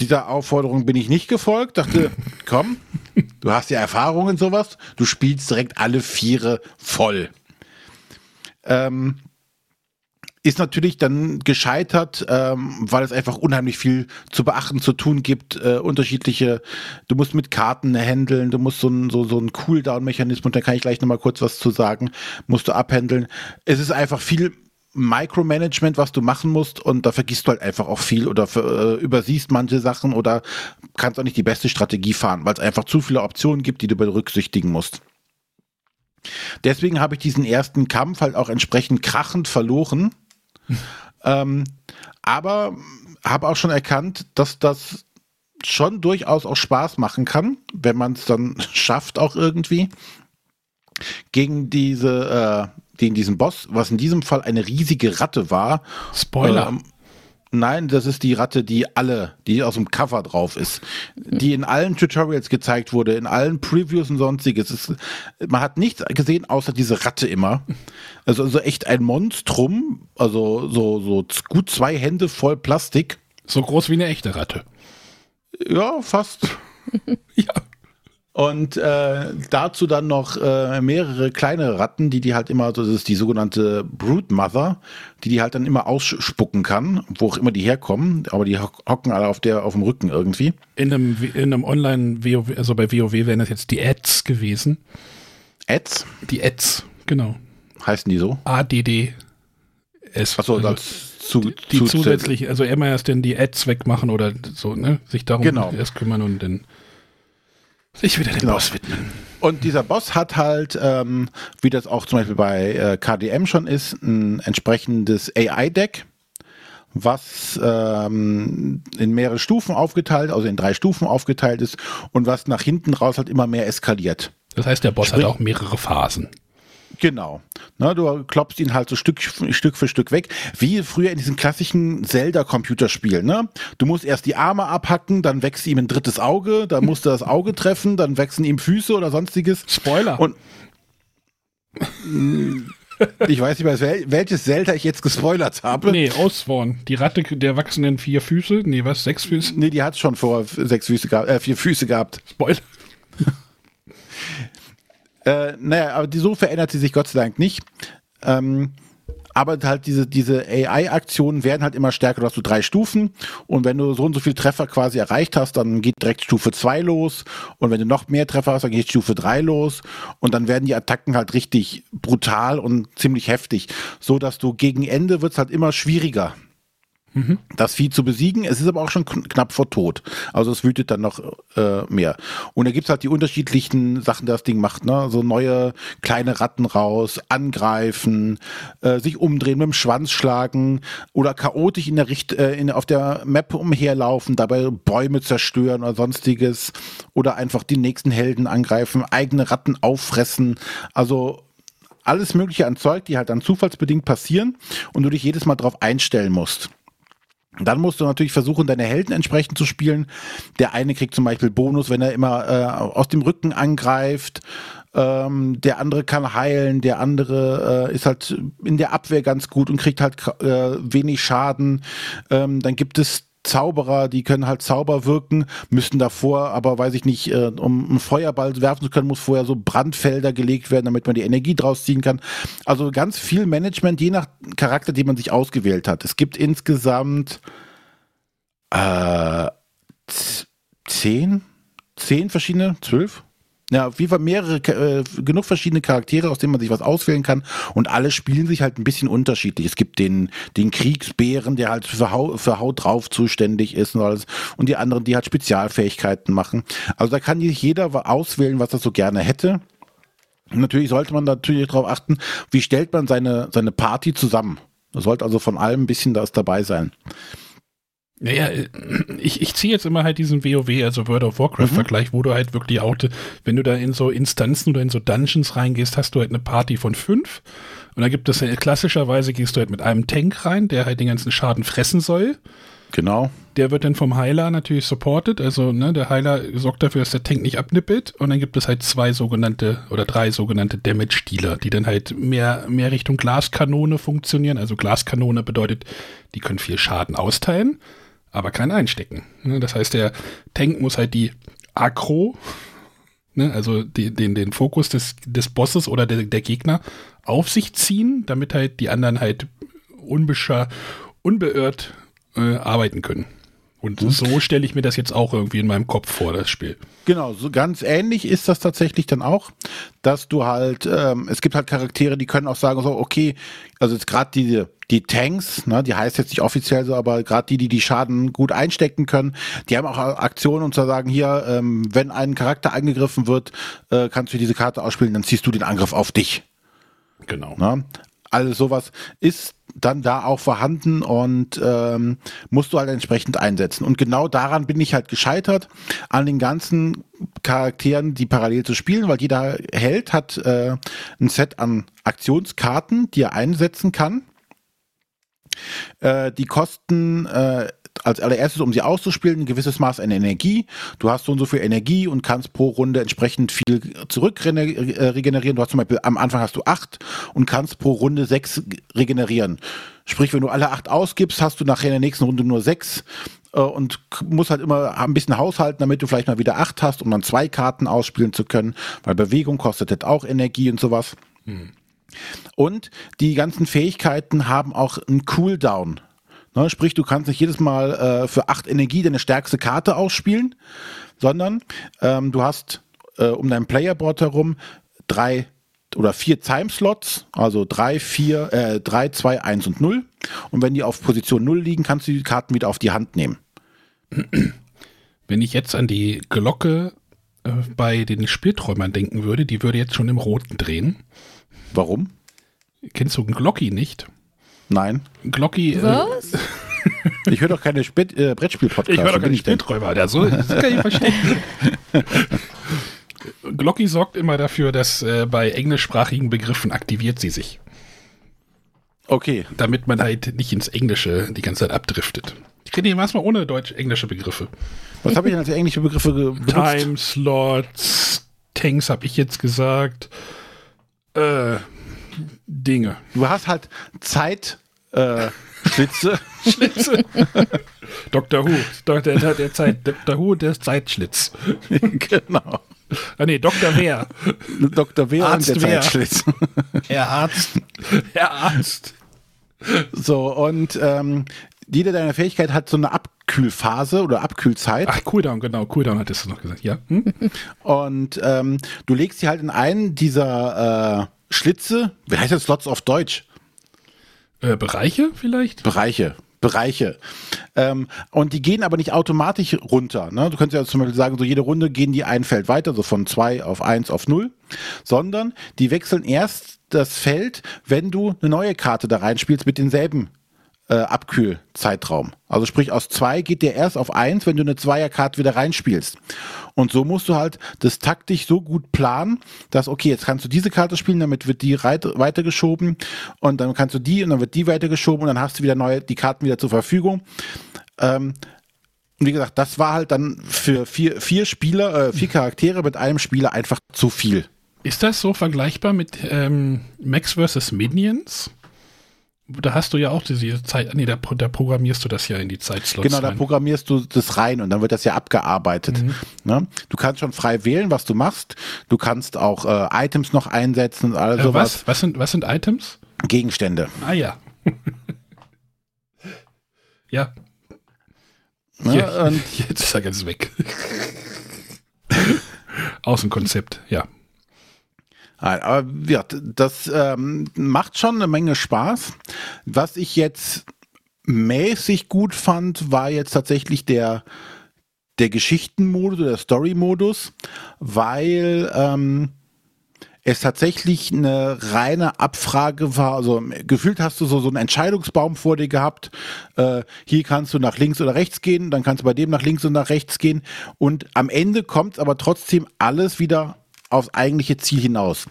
Dieser Aufforderung bin ich nicht gefolgt, dachte, komm, du hast ja Erfahrung in sowas, du spielst direkt alle Viere voll. Ähm, ist natürlich dann gescheitert, ähm, weil es einfach unheimlich viel zu beachten, zu tun gibt. Äh, unterschiedliche, du musst mit Karten handeln, du musst so ein, so, so Cooldown-Mechanismus, da kann ich gleich nochmal kurz was zu sagen, musst du abhandeln. Es ist einfach viel Micromanagement, was du machen musst und da vergisst du halt einfach auch viel oder für, äh, übersiehst manche Sachen oder kannst auch nicht die beste Strategie fahren, weil es einfach zu viele Optionen gibt, die du berücksichtigen musst. Deswegen habe ich diesen ersten Kampf halt auch entsprechend krachend verloren ähm, aber habe auch schon erkannt, dass das schon durchaus auch Spaß machen kann, wenn man es dann schafft auch irgendwie gegen diese äh, gegen diesen Boss, was in diesem Fall eine riesige Ratte war. Spoiler. Ähm, Nein, das ist die Ratte, die alle, die aus dem Cover drauf ist, die in allen Tutorials gezeigt wurde, in allen Previews und sonstiges. Ist, man hat nichts gesehen, außer diese Ratte immer. Also, also echt ein Monstrum, also so, so gut zwei Hände voll Plastik. So groß wie eine echte Ratte. Ja, fast. ja. Und äh, dazu dann noch äh, mehrere kleine Ratten, die die halt immer, das ist die sogenannte Brood Mother, die die halt dann immer ausspucken kann, wo auch immer die herkommen, aber die hocken alle auf der auf dem Rücken irgendwie. In einem, in einem Online WoW, also bei WoW wären das jetzt die Ads gewesen. Ads? Die Ads, genau. Heißen die so? ADD. S. Achso, also, als zu, die zusätzlich, also immer erst denn die Ads wegmachen oder so, ne? Sich darum genau. erst kümmern und dann sich wieder dem genau. Boss widmen. Und dieser Boss hat halt, ähm, wie das auch zum Beispiel bei äh, KDM schon ist, ein entsprechendes AI-Deck, was ähm, in mehrere Stufen aufgeteilt, also in drei Stufen aufgeteilt ist und was nach hinten raus halt immer mehr eskaliert. Das heißt, der Boss Sprich, hat auch mehrere Phasen. Genau. Na, du klopfst ihn halt so Stück, Stück für Stück weg, wie früher in diesen klassischen Zelda-Computerspielen. Ne? Du musst erst die Arme abhacken, dann wächst ihm ein drittes Auge, dann musst du das Auge treffen, dann wachsen ihm Füße oder sonstiges. Spoiler. Und ich weiß nicht mehr, welches Zelda ich jetzt gespoilert habe. Nee, Ausworn. Die Ratte der wachsenden vier Füße. Nee, was? Sechs Füße? Nee, die hat schon vor sechs Füße gehabt, äh, vier Füße gehabt. Spoiler. Äh, naja, aber die, so verändert sie sich Gott sei Dank nicht. Ähm, aber halt diese, diese AI-Aktionen werden halt immer stärker. Du hast so drei Stufen. Und wenn du so und so viel Treffer quasi erreicht hast, dann geht direkt Stufe 2 los. Und wenn du noch mehr Treffer hast, dann geht Stufe 3 los. Und dann werden die Attacken halt richtig brutal und ziemlich heftig, so dass du gegen Ende wird's halt immer schwieriger das Vieh zu besiegen. Es ist aber auch schon knapp vor Tod. Also es wütet dann noch äh, mehr. Und da gibt's halt die unterschiedlichen Sachen, die das Ding macht. Ne? So neue kleine Ratten raus, angreifen, äh, sich umdrehen, mit dem Schwanz schlagen oder chaotisch in der Richt äh, in, auf der Map umherlaufen, dabei Bäume zerstören oder sonstiges. Oder einfach die nächsten Helden angreifen, eigene Ratten auffressen. Also alles Mögliche an Zeug, die halt dann zufallsbedingt passieren und du dich jedes Mal drauf einstellen musst. Dann musst du natürlich versuchen, deine Helden entsprechend zu spielen. Der eine kriegt zum Beispiel Bonus, wenn er immer äh, aus dem Rücken angreift. Ähm, der andere kann heilen. Der andere äh, ist halt in der Abwehr ganz gut und kriegt halt äh, wenig Schaden. Ähm, dann gibt es Zauberer, die können halt Zauber wirken, müssen davor, aber weiß ich nicht, äh, um einen Feuerball werfen zu können, muss vorher so Brandfelder gelegt werden, damit man die Energie draus ziehen kann. Also ganz viel Management, je nach Charakter, den man sich ausgewählt hat. Es gibt insgesamt äh, zehn, zehn verschiedene, zwölf? Ja, auf jeden Fall mehrere, äh, genug verschiedene Charaktere, aus denen man sich was auswählen kann. Und alle spielen sich halt ein bisschen unterschiedlich. Es gibt den, den Kriegsbären, der halt für, Haut, für Haut drauf zuständig ist und alles. Und die anderen, die halt Spezialfähigkeiten machen. Also da kann sich jeder auswählen, was er so gerne hätte. Natürlich sollte man natürlich darauf achten, wie stellt man seine, seine Party zusammen. Da sollte also von allem ein bisschen das dabei sein. Naja, ich, ich ziehe jetzt immer halt diesen WoW, also World of Warcraft-Vergleich, mhm. wo du halt wirklich auch, wenn du da in so Instanzen oder in so Dungeons reingehst, hast du halt eine Party von fünf. Und da gibt es klassischerweise gehst du halt mit einem Tank rein, der halt den ganzen Schaden fressen soll. Genau. Der wird dann vom Heiler natürlich supported. Also ne, der Heiler sorgt dafür, dass der Tank nicht abnippelt. Und dann gibt es halt zwei sogenannte oder drei sogenannte Damage-Dealer, die dann halt mehr, mehr Richtung Glaskanone funktionieren. Also Glaskanone bedeutet, die können viel Schaden austeilen aber kein Einstecken. Ne? Das heißt, der Tank muss halt die Akro, ne, also die, den, den Fokus des, des Bosses oder der, der Gegner auf sich ziehen, damit halt die anderen halt unbeirrt äh, arbeiten können. Und mhm. so stelle ich mir das jetzt auch irgendwie in meinem Kopf vor, das Spiel. Genau, so ganz ähnlich ist das tatsächlich dann auch, dass du halt, ähm, es gibt halt Charaktere, die können auch sagen, so, okay, also jetzt gerade die, die Tanks, ne, die heißt jetzt nicht offiziell so, aber gerade die, die die Schaden gut einstecken können, die haben auch Aktionen und zu sagen, hier, ähm, wenn ein Charakter angegriffen wird, äh, kannst du diese Karte ausspielen, dann ziehst du den Angriff auf dich. Genau. Ne? Alles sowas ist dann da auch vorhanden und ähm, musst du halt entsprechend einsetzen. Und genau daran bin ich halt gescheitert, an den ganzen Charakteren, die parallel zu spielen, weil jeder Held hat äh, ein Set an Aktionskarten, die er einsetzen kann. Äh, die kosten äh, als allererstes, um sie auszuspielen, ein gewisses Maß an Energie. Du hast so und so viel Energie und kannst pro Runde entsprechend viel zurück äh, regenerieren. Du hast zum Beispiel am Anfang hast du acht und kannst pro Runde sechs regenerieren. Sprich, wenn du alle acht ausgibst, hast du nachher in der nächsten Runde nur sechs äh, und musst halt immer ein bisschen haushalten, damit du vielleicht mal wieder acht hast, um dann zwei Karten ausspielen zu können, weil Bewegung kostet halt auch Energie und sowas. Hm. Und die ganzen Fähigkeiten haben auch einen Cooldown. Ne, sprich, du kannst nicht jedes Mal äh, für acht Energie deine stärkste Karte ausspielen, sondern ähm, du hast äh, um dein Playerboard herum drei oder vier Timeslots, also drei, vier, äh, drei, zwei, eins und null. Und wenn die auf Position null liegen, kannst du die Karten wieder auf die Hand nehmen. Wenn ich jetzt an die Glocke äh, bei den Spielträumern denken würde, die würde jetzt schon im Roten drehen. Warum? Kennst du einen Glocki nicht? Nein. Glocki. Äh, Was? Äh, ich höre doch keine äh, Brettspiel-Podcasts. Ich höre doch keine Spielträumer. Ja, so, das kann ich verstehen. Glocki sorgt immer dafür, dass äh, bei englischsprachigen Begriffen aktiviert sie sich. Okay. Damit man halt nicht ins Englische die ganze Zeit abdriftet. Ich kenne hier erstmal ohne deutsch-englische Begriffe. Was habe ich denn als englische Begriffe benutzt? Timeslots, Tanks habe ich jetzt gesagt. Äh, Dinge. Du hast halt Zeit. Äh, Schlitze. Schlitze. Dr. Who. Der, der, der, Zeit, Dr. Who, der Zeitschlitz. genau. Ah nee, Dr. Wer. Dr. Wer Arzt und der Wer. Zeitschlitz. Herr Arzt. Herr Arzt. So, und ähm, jede deiner Fähigkeit hat so eine Abkühlphase oder Abkühlzeit. Ach, Cooldown, genau. Cooldown hattest du noch gesagt. Ja. Hm? Und ähm, du legst sie halt in einen dieser äh, Schlitze, wie heißt das Slots auf Deutsch? Äh, Bereiche vielleicht? Bereiche. Bereiche. Ähm, und die gehen aber nicht automatisch runter. Ne? Du könntest ja zum Beispiel sagen, so jede Runde gehen die ein Feld weiter, so von zwei auf eins auf null, sondern die wechseln erst das Feld, wenn du eine neue Karte da reinspielst mit denselben äh, Abkühlzeitraum. Also sprich, aus zwei geht der erst auf eins, wenn du eine Zweierkarte wieder reinspielst. Und so musst du halt das taktisch so gut planen, dass, okay, jetzt kannst du diese Karte spielen, damit wird die weitergeschoben und dann kannst du die und dann wird die weitergeschoben und dann hast du wieder neue, die Karten wieder zur Verfügung. Ähm, und wie gesagt, das war halt dann für vier, vier Spieler, äh, vier Charaktere mit einem Spieler einfach zu viel. Ist das so vergleichbar mit ähm, Max vs. Minions? Da hast du ja auch diese Zeit, nee, da, da programmierst du das ja in die Zeitslots Genau, da rein. programmierst du das rein und dann wird das ja abgearbeitet. Ne? Du kannst schon frei wählen, was du machst. Du kannst auch äh, Items noch einsetzen und all Äh, sowas. was? Was sind, was sind Items? Gegenstände. Ah ja. ja, Ne? Ja. Und jetzt ist er ganz weg. Außenkonzept, ja. Nein, aber ja, das ähm, macht schon eine Menge Spaß. Was ich jetzt mäßig gut fand, war jetzt tatsächlich der, der Geschichtenmodus oder der Story-Modus, weil ähm, es tatsächlich eine reine Abfrage war. Also gefühlt hast du so, so einen Entscheidungsbaum vor dir gehabt. Äh, hier kannst du nach links oder rechts gehen, dann kannst du bei dem nach links und nach rechts gehen. Und am Ende kommt aber trotzdem alles wieder aufs eigentliche Ziel hinaus.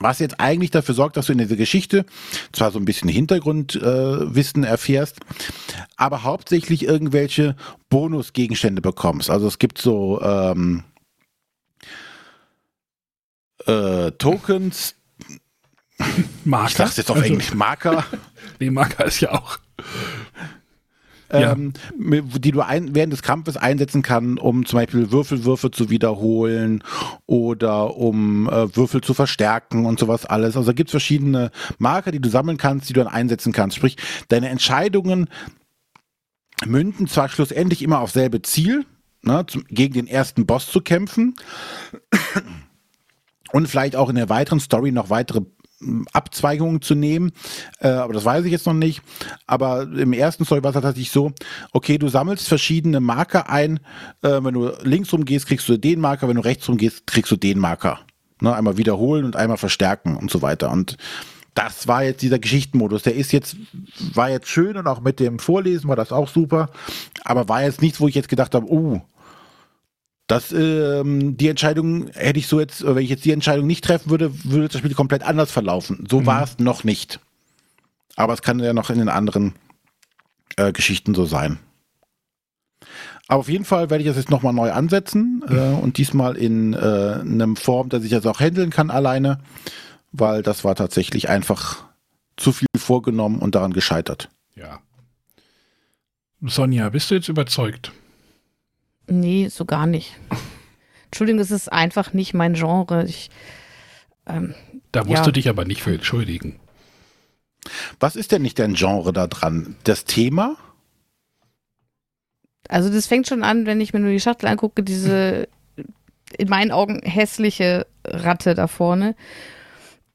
Was jetzt eigentlich dafür sorgt, dass du in dieser Geschichte zwar so ein bisschen Hintergrundwissen äh, erfährst, aber hauptsächlich irgendwelche Bonusgegenstände bekommst. Also es gibt so ähm, äh, Tokens, Marker. ich sag's jetzt auf Also, Englisch, Marker, Nee, Marker ist ja auch. Ähm, die du ein, während des Kampfes einsetzen kann, um zum Beispiel Würfelwürfe zu wiederholen oder um äh, Würfel zu verstärken und sowas alles. Also da gibt's verschiedene Marker, die du sammeln kannst, die du dann einsetzen kannst. Sprich, deine Entscheidungen münden zwar schlussendlich immer auf selbe Ziel, ne, zum, gegen den ersten Boss zu kämpfen und vielleicht auch in der weiteren Story noch weitere Abzweigungen zu nehmen, äh, aber das weiß ich jetzt noch nicht. Aber im ersten Story war es tatsächlich so, okay, du sammelst verschiedene Marker ein, äh, wenn du links rum gehst, kriegst du den Marker, wenn du rechts rum gehst, kriegst du den Marker. Ne, einmal wiederholen und einmal verstärken und so weiter. Und das war jetzt dieser Geschichtenmodus. Der ist jetzt, war jetzt schön und auch mit dem Vorlesen war das auch super, aber war jetzt nichts, wo ich jetzt gedacht habe, uh, das, ähm, die Entscheidung hätte ich so jetzt, äh, wenn ich jetzt die Entscheidung nicht treffen würde, würde das Spiel komplett anders verlaufen. So war es noch nicht. Aber es kann ja noch in den anderen äh, Geschichten so sein. Aber auf jeden Fall werde ich das jetzt nochmal neu ansetzen äh, und diesmal in äh, einem Form, dass ich das auch handeln kann alleine, weil das war tatsächlich einfach zu viel vorgenommen und daran gescheitert. Ja. Sonja, bist du jetzt überzeugt? Nee, so gar nicht. Entschuldigung, das ist einfach nicht mein Genre. Ich, ähm, Da musst Ja. du dich aber nicht für entschuldigen. Was ist denn nicht dein Genre da dran? Das Thema? also das fängt schon an, wenn ich mir nur die Schachtel angucke, diese in meinen Augen hässliche Ratte da vorne.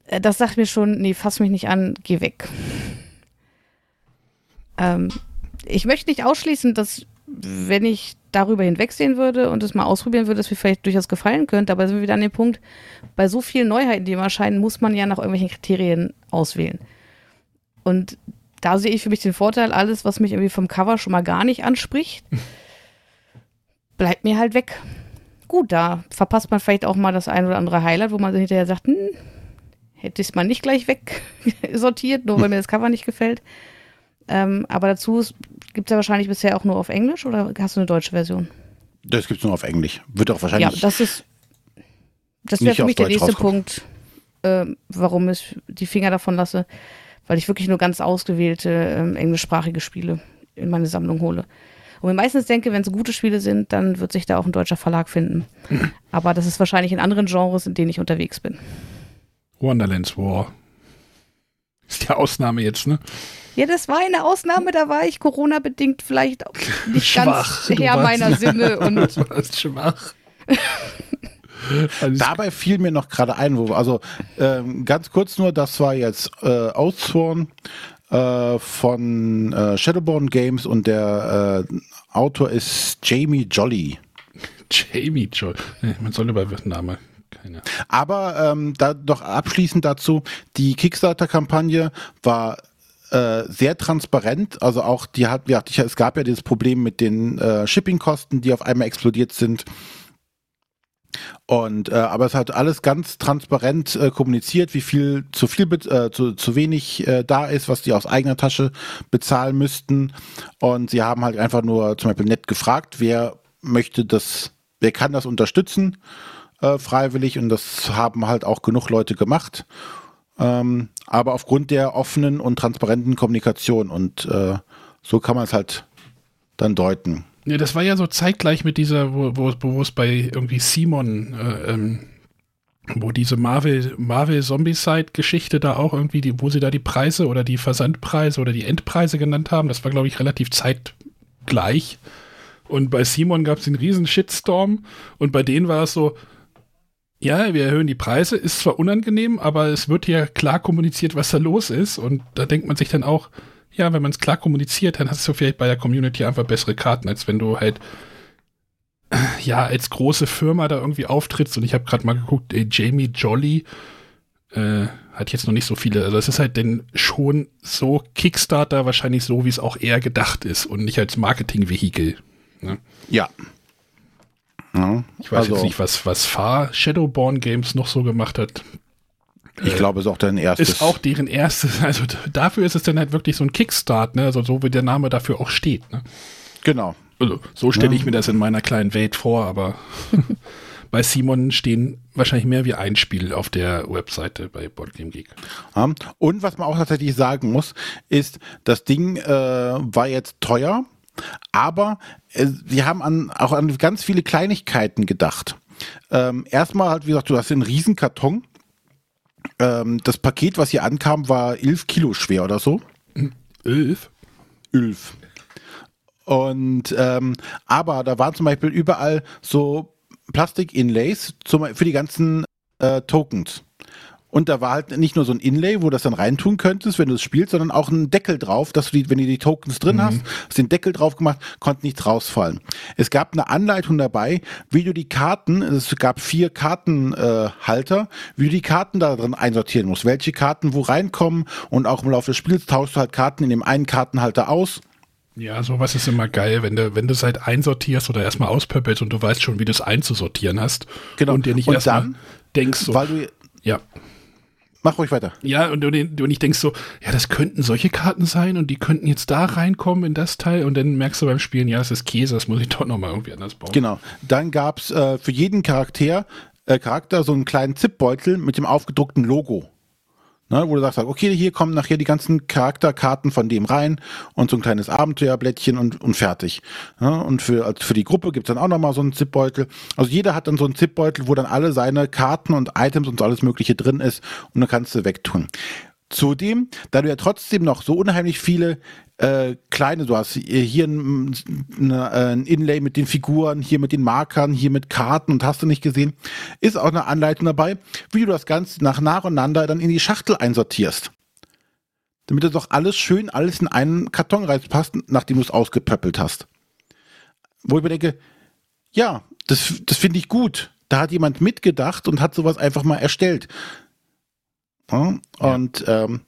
Äh, Das sagt mir schon, nee, fass mich nicht an, geh weg. Ähm, ich möchte nicht ausschließen, dass wenn ich darüber hinwegsehen würde und es mal ausprobieren würde, dass mir vielleicht durchaus gefallen könnte, aber sind wir wieder an dem Punkt, bei so vielen Neuheiten, die immer erscheinen, muss man ja nach irgendwelchen Kriterien auswählen. Und da sehe ich für mich den Vorteil, alles, was mich irgendwie vom Cover schon mal gar nicht anspricht, bleibt mir halt weg. Gut, da verpasst man vielleicht auch mal das ein oder andere Highlight, wo man dann hinterher sagt, hm, hätte ich es mal nicht gleich wegsortiert, nur weil mir das Cover nicht gefällt. Ähm, aber dazu gibt es ja wahrscheinlich bisher auch nur auf Englisch oder hast du eine deutsche Version? Das gibt's nur auf Englisch. Wird auch Ja, wahrscheinlich. das ist. Das wäre für mich der nächste. Punkt, ähm, warum ich die Finger davon lasse, weil ich wirklich nur ganz ausgewählte ähm, englischsprachige Spiele in meine Sammlung hole. Und ich meistens denke, wenn es gute Spiele sind, dann wird sich da auch ein deutscher Verlag finden. Aber das ist wahrscheinlich in anderen Genres, in denen ich unterwegs bin. Wonderlands War. Ist die Ausnahme jetzt, ne? Ja, das war eine Ausnahme, da war ich Corona-bedingt vielleicht auch nicht Schwach. ganz Herr meiner Sinne. Und Du warst schwach. Alles Dabei fiel mir noch gerade ein, wo, also ähm, ganz kurz nur, das war jetzt äh, Outsworn äh, von äh, Shadowborn Games und der äh, Autor ist Jamie Jolly. Jamie. Nee, man soll über Name. Keine. Aber ähm, da doch abschließend dazu, die Kickstarter-Kampagne war äh, sehr transparent, also auch die hat, ja, es gab ja dieses Problem mit den äh, Shippingkosten, die auf einmal explodiert sind. Und äh, aber es hat alles ganz transparent äh, kommuniziert, wie viel zu viel äh, zu, zu wenig äh, da ist, was die aus eigener Tasche bezahlen müssten. Und sie haben halt einfach nur zum Beispiel nett gefragt, wer möchte das, wer kann das unterstützen äh, freiwillig und das haben halt auch genug Leute gemacht. Ähm, aber aufgrund der offenen und transparenten Kommunikation und äh, so kann man es halt dann deuten. Ja, das war ja so zeitgleich mit dieser, wo, wo, wo es bei irgendwie Simon, äh, ähm, wo diese Marvel, Marvel Zombie-Side-Geschichte da auch irgendwie, die, wo sie da die Preise oder die Versandpreise oder die Endpreise genannt haben, das war, glaube ich, relativ zeitgleich. Und bei Simon gab es den riesen Shitstorm und bei denen war es so, ja, wir erhöhen die Preise, ist zwar unangenehm, aber es wird hier klar kommuniziert, was da los ist. Und da denkt man sich dann auch, ja, wenn man es klar kommuniziert, dann hast du vielleicht bei der Community einfach bessere Karten, als wenn du halt ja als große Firma da irgendwie auftrittst. Und ich habe gerade mal geguckt, ey, Jamie Jolly äh, hat jetzt noch nicht so viele. Also es ist halt denn schon so Kickstarter wahrscheinlich so, wie es auch eher gedacht ist und nicht als Marketingvehikel. Ne? Ja. Ja Ich weiß also, jetzt nicht, was, was Far Shadowborn Games noch so gemacht hat. Ich glaube, es ist auch dein erstes. Ist auch deren erstes, also dafür ist es dann halt wirklich so ein Kickstart, ne? Also so wie der Name dafür auch steht, ne? Genau. Also so stelle ich mir das in meiner kleinen Welt vor, aber bei Simon stehen wahrscheinlich mehr wie ein Spiel auf der Webseite bei Boardgame Geek. Ja. Und was man auch tatsächlich sagen muss, ist, das Ding äh, war jetzt teuer, aber äh, sie haben an, auch an ganz viele Kleinigkeiten gedacht. Ähm, erstmal halt, wie gesagt, du hast einen riesen Karton. Ähm, das Paket, was hier ankam, war 11 Kilo schwer oder so. Elf? 11. Und ähm, aber da waren zum Beispiel überall so Plastik-Inlays für die ganzen äh, Tokens. Und da war halt nicht nur so ein Inlay, wo du das dann reintun könntest, wenn du es spielst, sondern auch ein Deckel drauf, dass du die, wenn du die Tokens drin hast, hast den Deckel drauf gemacht, konnte nichts rausfallen. Es gab eine Anleitung dabei, wie du die Karten, es gab vier Kartenhalter, äh, wie du die Karten da drin einsortieren musst, welche Karten wo reinkommen und auch im Laufe des Spiels tauschst du halt Karten in dem einen Kartenhalter aus. Ja, sowas ist immer geil, wenn du, wenn du es halt einsortierst oder erstmal auspöppelst und du weißt schon, wie du es einzusortieren hast. Genau. Und dir nicht Und erstmal denkst so, Weil du, ja. Mach ruhig weiter. Ja, und du, du nicht denkst so, ja, das könnten solche Karten sein und die könnten jetzt da reinkommen in das Teil und dann merkst du beim Spielen, ja, das ist Käse, das muss ich doch nochmal irgendwie anders bauen. Genau. Dann gab's äh, für jeden Charakter, äh, Charakter so einen kleinen Zipbeutel mit dem aufgedruckten Logo. Ne, wo du sagst, okay, hier kommen nachher die ganzen Charakterkarten von dem rein und so ein kleines Abenteuerblättchen und, und fertig. Ja, und für, also für die Gruppe gibt's dann auch nochmal so einen Zipbeutel. Also jeder hat dann so einen Zipbeutel, wo dann alle seine Karten und Items und so alles Mögliche drin ist und dann kannst du wegtun. Zudem, da du ja trotzdem noch so unheimlich viele äh, kleine, du hast hier ein, ein, Inlay mit den Figuren, hier mit den Markern, hier mit Karten und hast du nicht gesehen, ist auch eine Anleitung dabei, wie du das Ganze nach nacheinander dann in die Schachtel einsortierst. Damit das doch alles schön, alles in einen Karton reinpasst, nachdem du es ausgepöppelt hast. Wo ich mir denke, ja, das, das finde ich gut. Da hat jemand mitgedacht und hat sowas einfach mal erstellt. Ja, und ähm,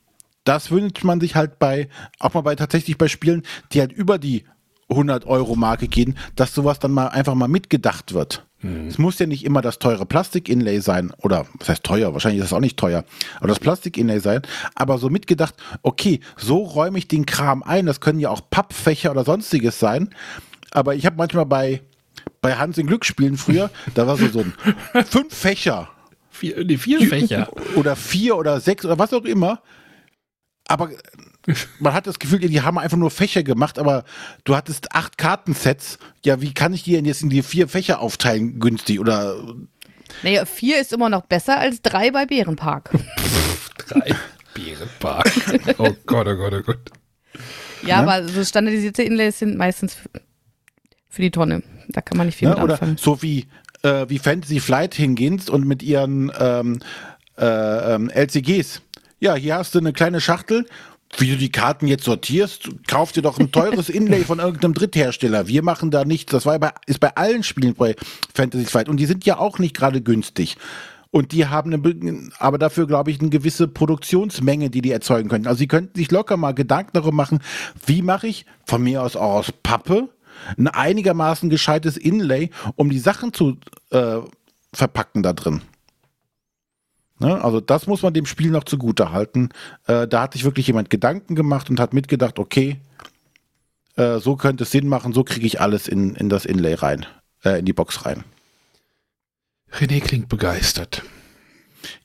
das wünscht man sich halt bei, auch mal bei tatsächlich bei Spielen, die halt über die 100 Euro Marke gehen, dass sowas dann mal einfach mal mitgedacht wird. Es muss ja nicht immer das teure Plastik-Inlay sein, oder was heißt teuer, wahrscheinlich ist das auch nicht teuer, aber das Plastik-Inlay sein, aber so mitgedacht, okay, so räume ich den Kram ein, das können ja auch Pappfächer oder sonstiges sein, aber ich habe manchmal bei, bei Hans in Glücksspielen früher, da war so, so ein fünf Fächer Vier, nee, vier Fächer. oder vier oder sechs oder was auch immer. aber man hat das Gefühl, die haben einfach nur Fächer gemacht, aber du hattest acht Kartensets. Ja, wie kann ich die denn jetzt in die vier Fächer aufteilen günstig oder? Naja, vier ist immer noch besser als drei bei Bärenpark. Drei Bärenpark. Oh Gott, oh Gott, oh Gott. Ja, aber so standardisierte Inlays sind meistens für, die Tonne. Da kann man nicht viel Ne? mit Oder anfangen. so wie, äh, wie Fantasy Flight hingehst und mit ihren ähm, äh, ähm, LCGs. Ja, hier hast du eine kleine Schachtel. Wie du die Karten jetzt sortierst, kauf dir doch ein teures Inlay von irgendeinem Dritthersteller. Wir machen da nichts. Das war bei, ist bei allen Spielen bei Fantasy Flight. Und die sind ja auch nicht gerade günstig. Und die haben eine, be- aber dafür, glaube ich, eine gewisse Produktionsmenge, die die erzeugen können. Also sie könnten sich locker mal Gedanken darüber machen, wie mache ich von mir aus auch aus Pappe ein einigermaßen gescheites Inlay, um die Sachen zu äh, verpacken da drin. Ne? Also das muss man dem Spiel noch zugute halten. Äh, da hat sich wirklich jemand Gedanken gemacht und hat mitgedacht, okay, äh, so könnte es Sinn machen, so kriege ich alles in, in das Inlay rein, äh, in die Box rein. René klingt begeistert.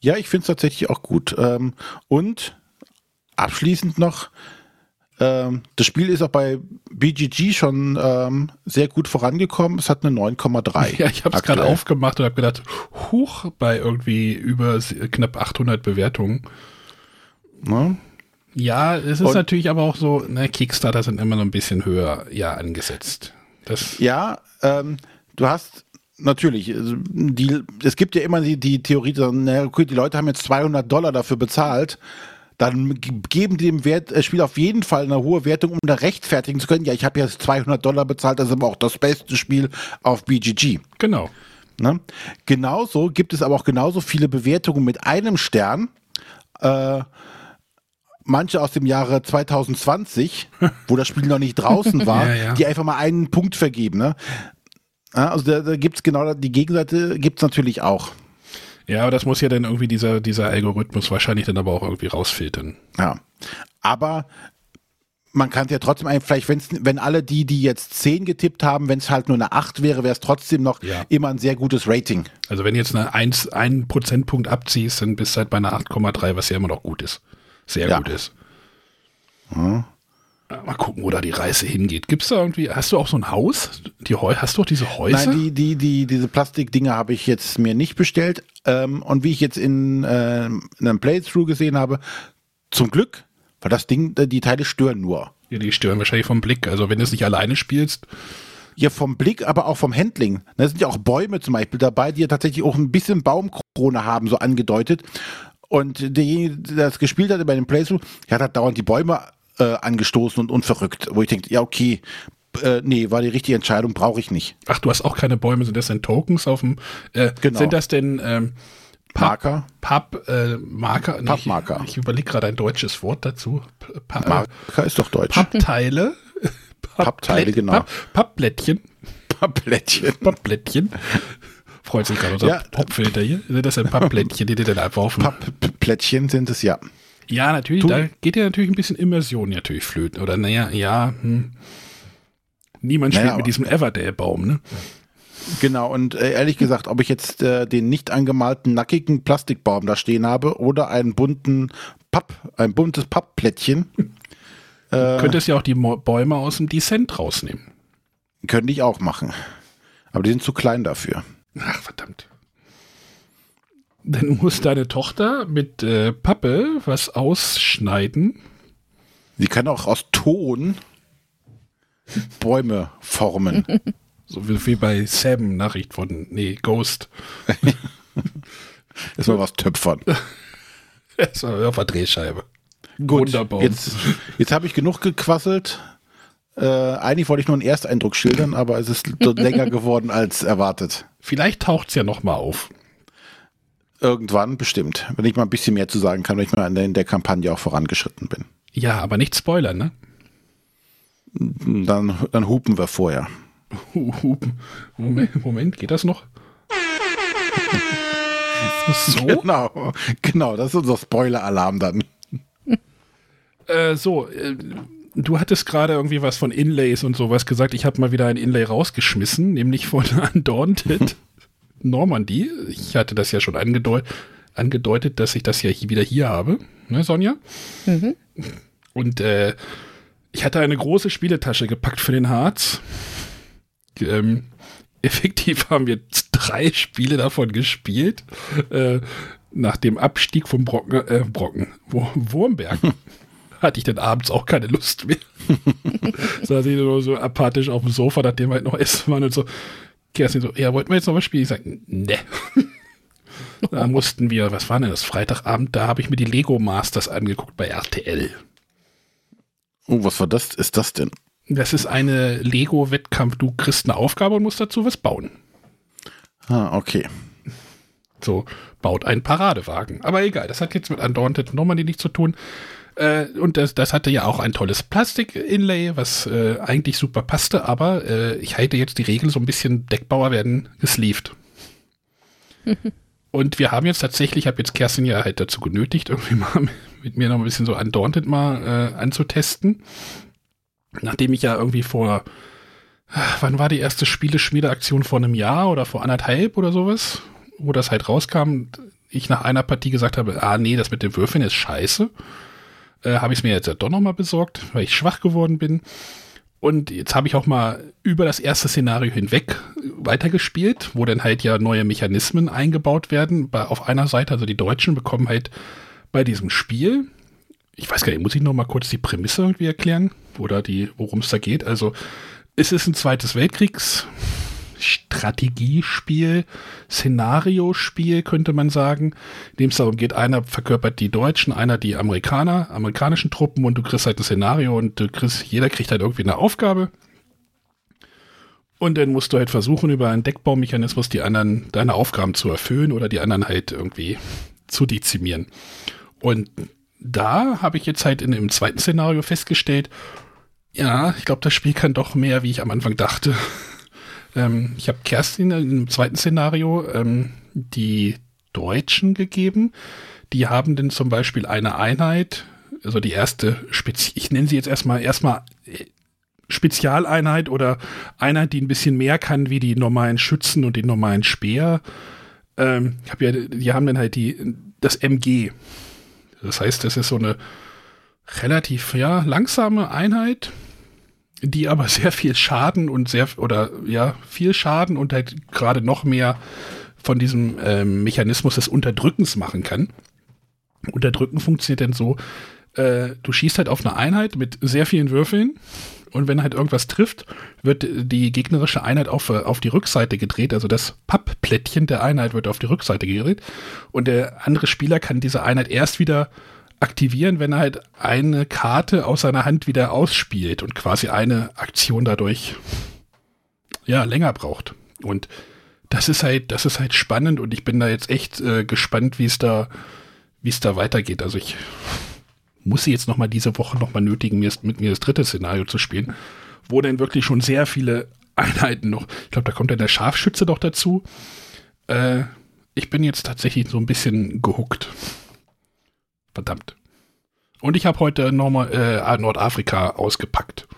Ja, ich finde es tatsächlich auch gut. Ähm, und abschließend noch, ähm, das Spiel ist auch bei BGG schon ähm, sehr gut vorangekommen. Es hat eine 9,3. Ja, ich habe es gerade aufgemacht und habe gedacht, huch, bei irgendwie über knapp 800 Bewertungen. Ne? Ja, es ist Und- natürlich aber auch so, ne, Kickstarter sind immer noch ein bisschen höher ja angesetzt. Das, Ja, ähm, du hast natürlich, also, die, es gibt ja immer die, die Theorie, die Leute haben jetzt 200 Dollar dafür bezahlt, dann ge- geben die dem Wert, äh, Spiel auf jeden Fall eine hohe Wertung, um da rechtfertigen zu können. Ja, ich habe jetzt 200 Dollar bezahlt, das ist aber auch das beste Spiel auf BGG. genau. Ne? Genauso gibt es aber auch genauso viele Bewertungen mit einem Stern. Äh, manche aus dem Jahre 2020, wo das Spiel noch nicht draußen war, Ja, ja. die einfach mal einen Punkt vergeben. Ne? Also da, da gibt es genau die Gegenseite, gibt es natürlich auch. Ja, aber das muss ja dann irgendwie dieser, dieser Algorithmus wahrscheinlich dann aber auch irgendwie rausfiltern. Ja. Aber man kann es ja trotzdem ein, vielleicht, wenn's, wenn alle die, die jetzt 10 getippt haben, wenn es halt nur eine 8 wäre, wäre es trotzdem noch Ja. immer ein sehr gutes Rating. Also wenn du jetzt eine 1, einen Prozentpunkt abziehst, dann bist du halt bei einer 8,3, was ja immer noch gut ist. Sehr Ja. gut ist. Ja, Mal gucken, wo da die Reise hingeht. Gibt's da irgendwie, hast du auch so ein Haus? Die Heu, hast du auch diese Häuser? Nein, die, die, die, diese Plastikdinger habe ich jetzt mir nicht bestellt. Ähm, und wie ich jetzt in, äh, in einem Playthrough gesehen habe, zum Glück, weil das Ding, äh, die Teile stören nur. ja, die stören wahrscheinlich vom Blick. Also wenn du es nicht alleine spielst, Ja, vom Blick, aber auch vom Handling. Da sind ja auch Bäume zum Beispiel dabei, die ja tatsächlich auch ein bisschen Baumkrone haben, so angedeutet. Und derjenige, der das gespielt hatte bei dem Playthrough, der hat dauernd die Bäume äh, angestoßen und, und verrückt. Wo ich denke, ja, okay, äh, nee, war die richtige Entscheidung, brauche ich nicht. ach, du hast auch keine Bäume, sind das denn Tokens auf dem, äh, Genau. sind das denn ähm, Marker? Papp, äh, Marker? Nee, Pappmarker. Ich, ich überlege gerade ein deutsches Wort dazu. P- Pa- äh, Marker ist doch deutsch. Pappteile. Pappteile, genau. Papp, Pappplättchen. Pappplättchen. Pappplättchen. Freut sich gerade unser Ja. Popfilter hier. Sind das ein Pappplättchen, die dir dann einfach auf Pappplättchen sind es ja. Ja, natürlich, Tu- da geht ja natürlich ein bisschen Immersion natürlich flöten. Oder naja, ja, hm. Niemand spielt Naja, mit aber- diesem Everdale-Baum, ne? Genau, und äh, ehrlich gesagt, ob ich jetzt äh, den nicht angemalten, nackigen Plastikbaum da stehen habe oder einen bunten Papp, ein buntes Pappplättchen, Du könntest ja auch die Mo Bäume aus dem Descent rausnehmen. könnte ich auch machen. Aber die sind zu klein dafür. Ach, verdammt. Dann muss deine Tochter mit äh, Pappe was ausschneiden. Sie kann auch aus Ton Bäume formen. So wie, wie bei Sam, Nachricht von, nee, Ghost. Erstmal was töpfern. So, auf der Drehscheibe. Gut, Wunderbaum. jetzt, jetzt habe ich genug gequasselt. Äh, eigentlich wollte ich nur einen Ersteindruck schildern, aber es ist länger geworden als erwartet. Vielleicht taucht es ja nochmal auf. Irgendwann bestimmt, wenn ich mal ein bisschen mehr zu sagen kann, wenn ich mal in der, Kampagne auch vorangeschritten bin. Ja, aber nicht spoilern, ne? Dann, dann hupen wir vorher. Hupen. Moment, Moment, geht das noch? so? Genau, genau, das ist unser Spoiler-Alarm dann. Äh, so, äh, du hattest gerade irgendwie was von Inlays und sowas gesagt. Ich habe mal wieder ein Inlay rausgeschmissen, nämlich von Undaunted Normandy. Ich hatte das ja schon angedeutet. angedeutet, dass ich das ja hier wieder hier habe, ne, Sonja? Mhm. Und äh, ich hatte eine große Spieletasche gepackt für den Harz. Ähm, effektiv haben wir drei Spiele davon gespielt. Äh, nach dem Abstieg vom Brocken, äh, Brocken, Wurmberg hatte ich dann abends auch keine Lust mehr. saß ich nur so apathisch auf dem Sofa, nachdem wir halt noch essen waren und so. Kerstin so, ja, wollten wir jetzt noch was spielen? Ich sage, ne. da mussten wir, was war denn das, Freitagabend, da habe ich mir die Lego Masters angeguckt bei RTL. Oh, was war das? Ist das denn? Das ist eine Lego-Wettkampf. Du kriegst eine Aufgabe und musst dazu was bauen. Ah, okay. So, baut einen Paradewagen. Aber egal, das hat jetzt mit Undaunted Normandy nichts zu tun. Äh, und das, das hatte ja auch ein tolles Plastik-Inlay, was äh, eigentlich super passte, aber äh, ich halte jetzt die Regel so ein bisschen, Deckbauer werden gesleeved. und wir haben jetzt tatsächlich, ich habe jetzt Kerstin ja halt dazu genötigt, irgendwie mal mit mir noch ein bisschen so Undaunted mal äh, anzutesten. Nachdem ich ja irgendwie vor, wann war die erste Spieleschmiedeaktion vor einem Jahr oder vor anderthalb oder sowas, wo das halt rauskam, ich nach einer Partie gesagt habe, ah nee, das mit den Würfeln ist scheiße äh, habe ich es mir jetzt doch nochmal besorgt, weil ich schwach geworden bin. Und jetzt habe ich auch mal über das erste Szenario hinweg weitergespielt, wo dann halt ja neue Mechanismen eingebaut werden. Bei, auf einer Seite, also die Deutschen bekommen halt bei diesem Spiel, ich weiß gar nicht, muss ich noch mal kurz die Prämisse irgendwie erklären oder die, worum es da geht. Also es ist ein zweites Weltkriegs Strategiespiel, Szenariospiel, könnte man sagen, in dem es darum geht, einer verkörpert die Deutschen, einer die Amerikaner, amerikanischen Truppen und du kriegst halt ein Szenario und du kriegst, jeder kriegt halt irgendwie eine Aufgabe. Und dann musst du halt versuchen, über einen Deckbaumechanismus die anderen, deine Aufgaben zu erfüllen oder die anderen halt irgendwie zu dezimieren. Und da habe ich jetzt halt in dem zweiten Szenario festgestellt, ja, ich glaube, das Spiel kann doch mehr, wie ich am Anfang dachte. Ähm, ich habe Kerstin im zweiten Szenario ähm, die Deutschen gegeben. Die haben denn zum Beispiel eine Einheit, also die erste, Spezi ich nenne sie jetzt erstmal erstmal äh, Spezialeinheit oder Einheit, die ein bisschen mehr kann wie die normalen Schützen und die normalen Speer. Ähm, habe ja, die haben dann halt die das MG. Das heißt, das ist so eine relativ ja langsame Einheit, die aber sehr viel Schaden und sehr, oder ja, viel Schaden und halt gerade noch mehr von diesem ähm, Mechanismus des Unterdrückens machen kann. Unterdrücken funktioniert dann so, äh, du schießt halt auf eine Einheit mit sehr vielen Würfeln und wenn halt irgendwas trifft, wird die gegnerische Einheit auf, äh, auf die Rückseite gedreht, also das Pappplättchen der Einheit wird auf die Rückseite gedreht und der andere Spieler kann diese Einheit erst wieder aktivieren, wenn er halt eine Karte aus seiner Hand wieder ausspielt und quasi eine Aktion dadurch ja länger braucht. Und das ist halt, das ist halt spannend und ich bin da jetzt echt äh, gespannt, wie es da, wie es da weitergeht. Also ich muss jetzt noch mal diese Woche noch mal nötigen, mir mit mir das dritte Szenario zu spielen, wo dann wirklich schon sehr viele Einheiten noch, ich glaube, da kommt dann der Scharfschütze doch dazu. Äh, ich bin jetzt tatsächlich so ein bisschen gehuckt. Verdammt. Und ich habe heute nochmal äh, Nordafrika ausgepackt.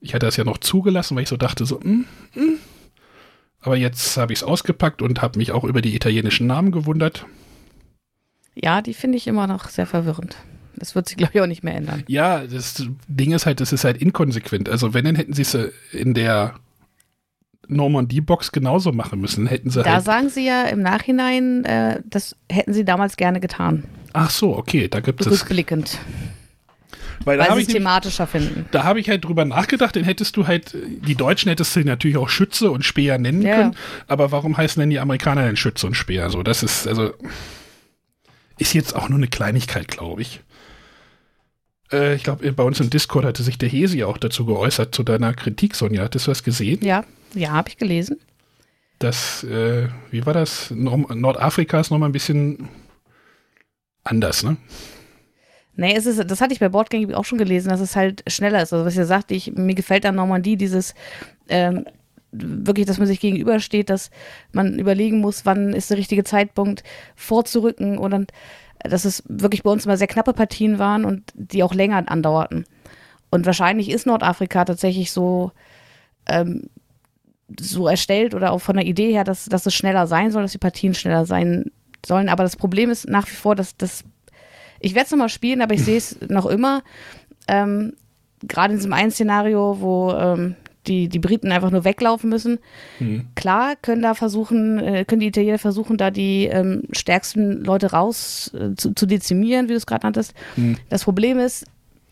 Ich hatte das ja noch zugelassen, weil ich so dachte, so, mm, mm. aber jetzt habe ich es ausgepackt und habe mich auch über die italienischen Namen gewundert. Ja, die finde ich immer noch sehr verwirrend. Das wird sich, glaube ich, auch nicht mehr ändern. Ja, das Ding ist halt, das ist halt inkonsequent. Also, wenn, dann hätten sie es äh, in der Normandie-Box genauso machen müssen. Hätten sie da halt sagen sie ja im Nachhinein, äh, das hätten sie damals gerne getan. Ach so, okay, da gibt es. Rückblickend. Weil, weil da sie es thematischer finden. Da habe ich halt drüber nachgedacht, dann hättest du halt, die Deutschen hättest du natürlich auch Schütze und Speer nennen Ja. können, aber warum heißen denn die Amerikaner denn Schütze und Speer? So, das ist, also, ist jetzt auch nur eine Kleinigkeit, glaube ich. Äh, ich glaube, bei uns im Discord hatte sich der Hesi auch dazu geäußert, zu deiner Kritik, Sonja. Hattest du das gesehen? Ja, ja, habe ich gelesen. Das, äh, wie war das? Nord Nordafrika ist nochmal ein bisschen anders, ne? Nee, es ist, das hatte ich bei Boardgame auch schon gelesen, dass es halt schneller ist. Also was ihr sagt, ich, mir gefällt an Normandie dieses, ähm, wirklich, dass man sich gegenübersteht, dass man überlegen muss, wann ist der richtige Zeitpunkt vorzurücken und dann, dass es wirklich bei uns immer sehr knappe Partien waren und die auch länger andauerten. Und wahrscheinlich ist Nordafrika tatsächlich so, ähm, so erstellt oder auch von der Idee her, dass, dass es schneller sein soll, dass die Partien schneller sein sollen. Aber das Problem ist nach wie vor, dass das. Ich werde es nochmal spielen, aber ich sehe es noch immer. Ähm, Gerade in diesem einen Szenario, wo ähm, die, die Briten einfach nur weglaufen müssen. Mhm. Klar können da versuchen, äh, können die Italiener versuchen, da die ähm, stärksten Leute raus äh, zu, zu, dezimieren, wie du es gerade nanntest. Mhm. Das Problem ist,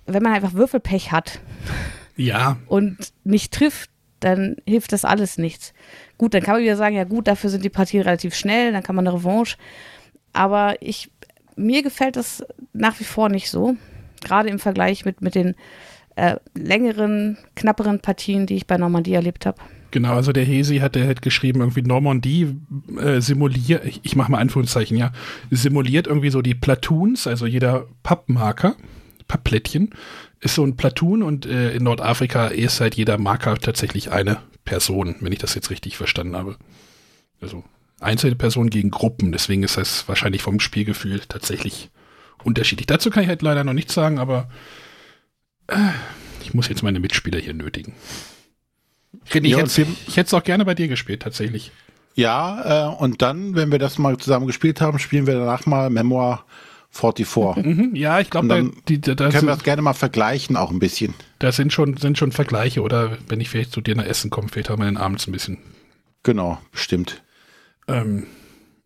wenn man einfach Würfelpech hat ja. und nicht trifft, dann hilft das alles nichts. Gut, dann kann man wieder sagen, ja gut, dafür sind die Partien relativ schnell, dann kann man eine Revanche. Aber ich, mir gefällt das nach wie vor nicht so. Gerade im Vergleich mit, mit den äh, längeren, knapperen Partien, die ich bei Normandie erlebt habe. Genau, also der Hesi hat der halt geschrieben, irgendwie Normandie äh, simuliert, ich, ich mache mal Anführungszeichen, ja, simuliert irgendwie so die Platoons, also jeder Pappmarker, Pappplättchen, ist so ein Platoon und äh, in Nordafrika ist halt jeder Marker tatsächlich eine Person, wenn ich das jetzt richtig verstanden habe. Also einzelne Personen gegen Gruppen, deswegen ist das wahrscheinlich vom Spielgefühl tatsächlich unterschiedlich. Dazu kann ich halt leider noch nichts sagen, aber äh, ich muss jetzt meine Mitspieler hier nötigen. René, ja, ich, hätte, ich hätte es auch gerne bei dir gespielt, tatsächlich. Ja, äh, und dann, wenn wir das mal zusammen gespielt haben, spielen wir danach mal Memoir 44. Mhm, ja, ich glaube, da, die, da, da können wir das gerne mal vergleichen, auch ein bisschen. Da sind schon, sind schon Vergleiche, oder wenn ich vielleicht zu dir nach Essen komme, vielleicht haben wir den abends ein bisschen. Genau, bestimmt. Ähm,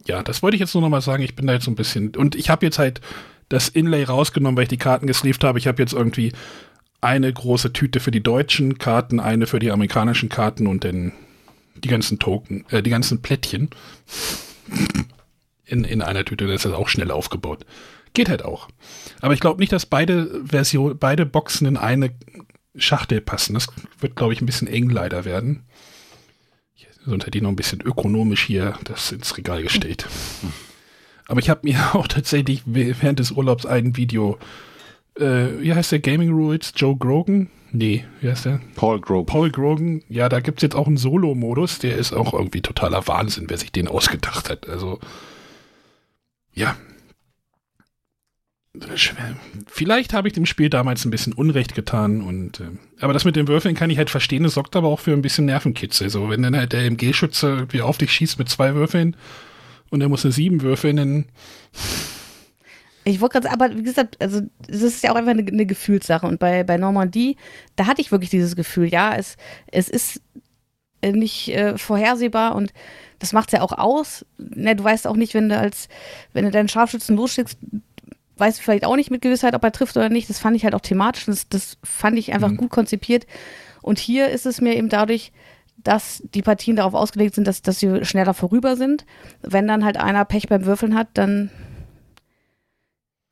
ja, das wollte ich jetzt nur noch mal sagen. Ich bin da jetzt so ein bisschen. Und ich habe jetzt halt das Inlay rausgenommen, weil ich die Karten gesleeved habe. Ich habe jetzt irgendwie eine große Tüte für die deutschen Karten, eine für die amerikanischen Karten und dann die ganzen Token, äh, die ganzen Plättchen in, in einer Tüte. Das ist auch schnell aufgebaut. Geht halt auch. Aber ich glaube nicht, dass beide Version, beide Boxen in eine Schachtel passen. Das wird, glaube ich, ein bisschen eng leider werden. Sonst hätte ich noch ein bisschen ökonomisch hier das ins Regal gestellt. Aber ich habe mir auch tatsächlich während des Urlaubs ein Video, äh, wie heißt der Gaming Rules? Joe Grogan? Nee, wie heißt der? Paul Grogan. Paul Grogan. Ja, da gibt es jetzt auch einen Solo-Modus. Der ist auch irgendwie totaler Wahnsinn, wer sich den ausgedacht hat. Also, ja, Vielleicht habe ich dem Spiel damals ein bisschen Unrecht getan und äh, aber das mit den Würfeln kann ich halt verstehen, das sorgt aber auch für ein bisschen Nervenkitzel. So, wenn dann halt der MG-Schütze irgendwie auf dich schießt mit zwei Würfeln und er muss eine sieben würfeln, dann. Ich wollte gerade aber wie gesagt, also das ist ja auch einfach eine, eine, Gefühlssache. Und bei, bei Normandie, da hatte ich wirklich dieses Gefühl, ja, es, es ist äh, nicht äh, vorhersehbar und das macht es ja auch aus. Ne, du weißt auch nicht, wenn du als, wenn du deinen Scharfschützen losschickst, weiß vielleicht auch nicht mit Gewissheit, ob er trifft oder nicht. Das fand ich halt auch thematisch. Das, das fand ich einfach mhm. gut konzipiert. Und hier ist es mir eben dadurch, dass die Partien darauf ausgelegt sind, dass, dass sie schneller vorüber sind. Wenn dann halt einer Pech beim Würfeln hat, dann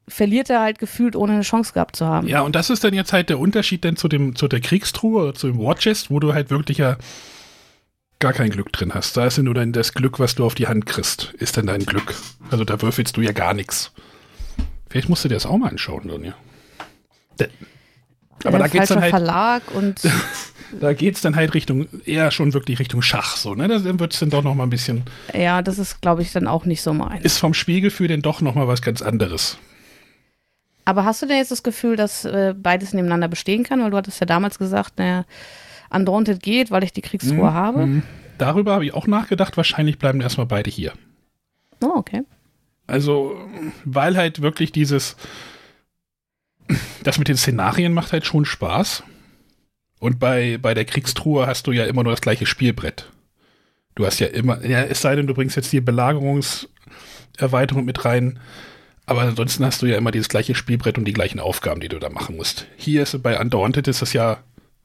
verliert er halt gefühlt, ohne eine Chance gehabt zu haben. Ja, und das ist dann jetzt halt der Unterschied denn zu dem, zu der Kriegstruhe oder zu dem Warchest, wo du halt wirklich ja gar kein Glück drin hast. Da ist ja nur dann das Glück, was du auf die Hand kriegst, ist dann dein Glück. Also da würfelst du ja gar nichts. Vielleicht musst du dir das auch mal anschauen, Sonja. Aber da geht's dann halt. Verlag und. da geht's dann halt Richtung, eher schon wirklich Richtung Schach, so, ne? Da wird es dann doch noch mal ein bisschen. Ja, das ist, glaube ich, dann auch nicht so mein. Ist vom Spielgefühl denn doch noch mal was ganz anderes. Aber hast du denn jetzt das Gefühl, dass äh, beides nebeneinander bestehen kann? Weil du hattest ja damals gesagt, naja, Undaunted geht, weil ich die Kriegsruhe mhm. habe. Mhm. Darüber habe ich auch nachgedacht. Wahrscheinlich bleiben erstmal beide hier. Oh, okay. Also, weil halt wirklich dieses, das mit den Szenarien macht halt schon Spaß. Und bei, bei der Kriegstruhe hast du ja immer nur das gleiche Spielbrett. Du hast ja immer, ja, es sei denn, du bringst jetzt die Belagerungserweiterung mit rein. Aber ansonsten hast du ja immer dieses gleiche Spielbrett und die gleichen Aufgaben, die du da machen musst. Hier ist bei Undaunted ist das ja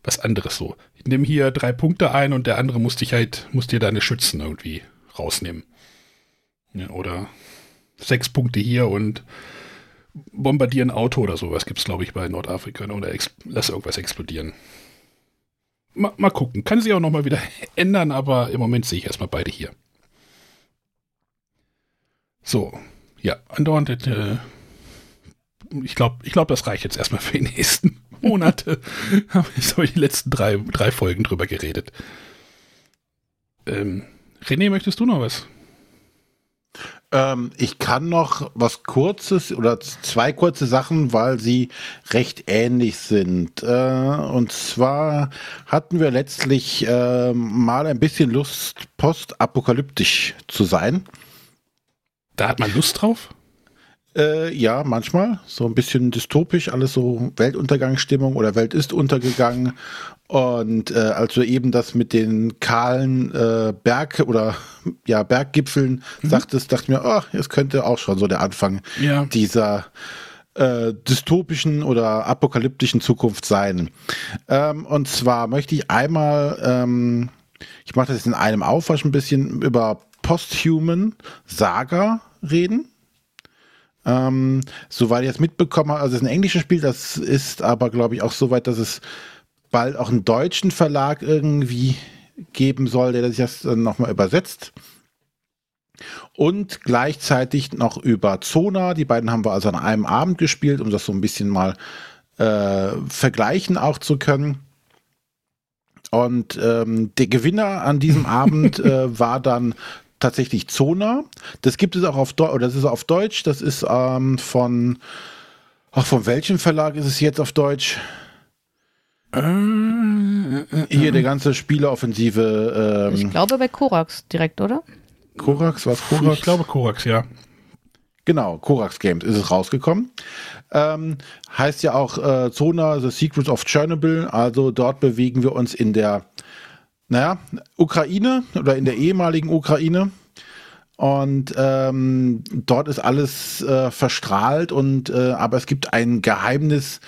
was anderes so. Ich nehme hier drei Punkte ein und der andere muss dich halt, muss dir deine Schützen irgendwie rausnehmen. Ja, oder sechs Punkte hier und bombardieren Auto oder sowas gibt es, glaube ich, bei Nordafrika. Oder lass irgendwas explodieren. Mal, mal gucken. Kann sich auch nochmal wieder ändern, aber im Moment sehe ich erstmal beide hier. So, ja, andauernd, äh, ich glaube, ich glaub, das reicht jetzt erstmal für die nächsten Monate. Habe ich die letzten drei, drei Folgen drüber geredet. Ähm, René, möchtest du noch was? Ähm, ich kann noch was Kurzes oder zwei kurze Sachen, weil sie recht ähnlich sind. Äh, und zwar hatten wir letztlich äh, mal ein bisschen Lust, postapokalyptisch zu sein. Da hat man Lust drauf? Äh, ja, manchmal. So ein bisschen dystopisch, alles so Weltuntergangsstimmung oder Welt ist untergegangen. Und äh, als du eben das mit den kahlen äh, Berg- oder ja, Berggipfeln mhm. sagtest, dachte ich mir, oh, es könnte auch schon so der Anfang ja. dieser äh, dystopischen oder apokalyptischen Zukunft sein. Ähm, und zwar möchte ich einmal, ähm, ich mache das jetzt in einem Aufwasch ein bisschen über Posthuman Saga reden. Ähm, soweit ich es mitbekommen habe, also es ist ein englisches Spiel, das ist aber, glaube ich, auch so weit, dass es bald auch einen deutschen Verlag irgendwie geben soll, der sich das dann nochmal übersetzt. Und gleichzeitig noch über Zona. Die beiden haben wir also an einem Abend gespielt, um das so ein bisschen mal äh, vergleichen auch zu können. Und ähm, der Gewinner an diesem Abend äh, war dann tatsächlich Zona. Das gibt es auch auf Deutsch, oder das ist auf Deutsch, das ist ähm, von, ach, von welchem Verlag ist es jetzt auf Deutsch? Äh, äh, Hier der ganze Spieleoffensive. Ähm, ich glaube bei Korax direkt, oder? Korax, was Korax? Ich glaube Korax, ja. Genau, Korax Games ist es rausgekommen. Ähm, heißt ja auch äh, Zona, The Secrets of Chernobyl. Also dort bewegen wir uns in der naja, Ukraine oder in der ehemaligen Ukraine. Und ähm, dort ist alles äh, verstrahlt und äh, aber es gibt ein Geheimnis,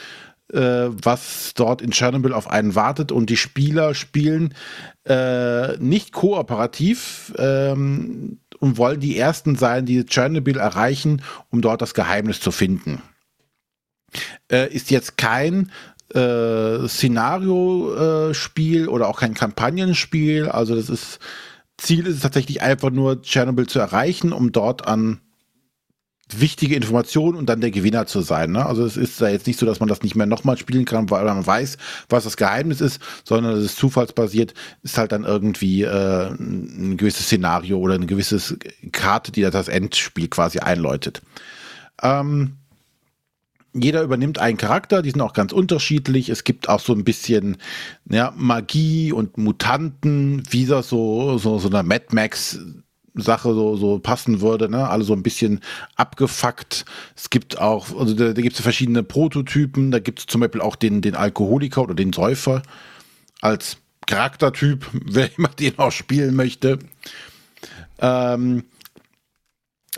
äh, was dort in Tschernobyl auf einen wartet und die Spieler spielen äh, nicht kooperativ ähm, und wollen die ersten sein, die Tschernobyl erreichen, um dort das Geheimnis zu finden. Äh, ist jetzt kein äh, Szenario-Spiel oder auch kein Kampagnenspiel. Also das ist Ziel ist es tatsächlich einfach nur Chernobyl zu erreichen, um dort an wichtige Informationen und dann der Gewinner zu sein. Ne? Also es ist da jetzt nicht so, dass man das nicht mehr nochmal spielen kann, weil man weiß, was das Geheimnis ist, sondern es ist zufallsbasiert, ist halt dann irgendwie äh, ein gewisses Szenario oder eine gewisse Karte, die das Endspiel quasi einläutet. Ähm, jeder übernimmt einen Charakter, die sind auch ganz unterschiedlich. Es gibt auch so ein bisschen ja, Magie und Mutanten, wie das so, so, so eine Mad Max Sache so, so passen würde, ne? Alle so ein bisschen abgefuckt. Es gibt auch, also da, da gibt es verschiedene Prototypen. Da gibt es zum Beispiel auch den, den Alkoholiker oder den Säufer als Charaktertyp, wer immer den auch spielen möchte. Ähm,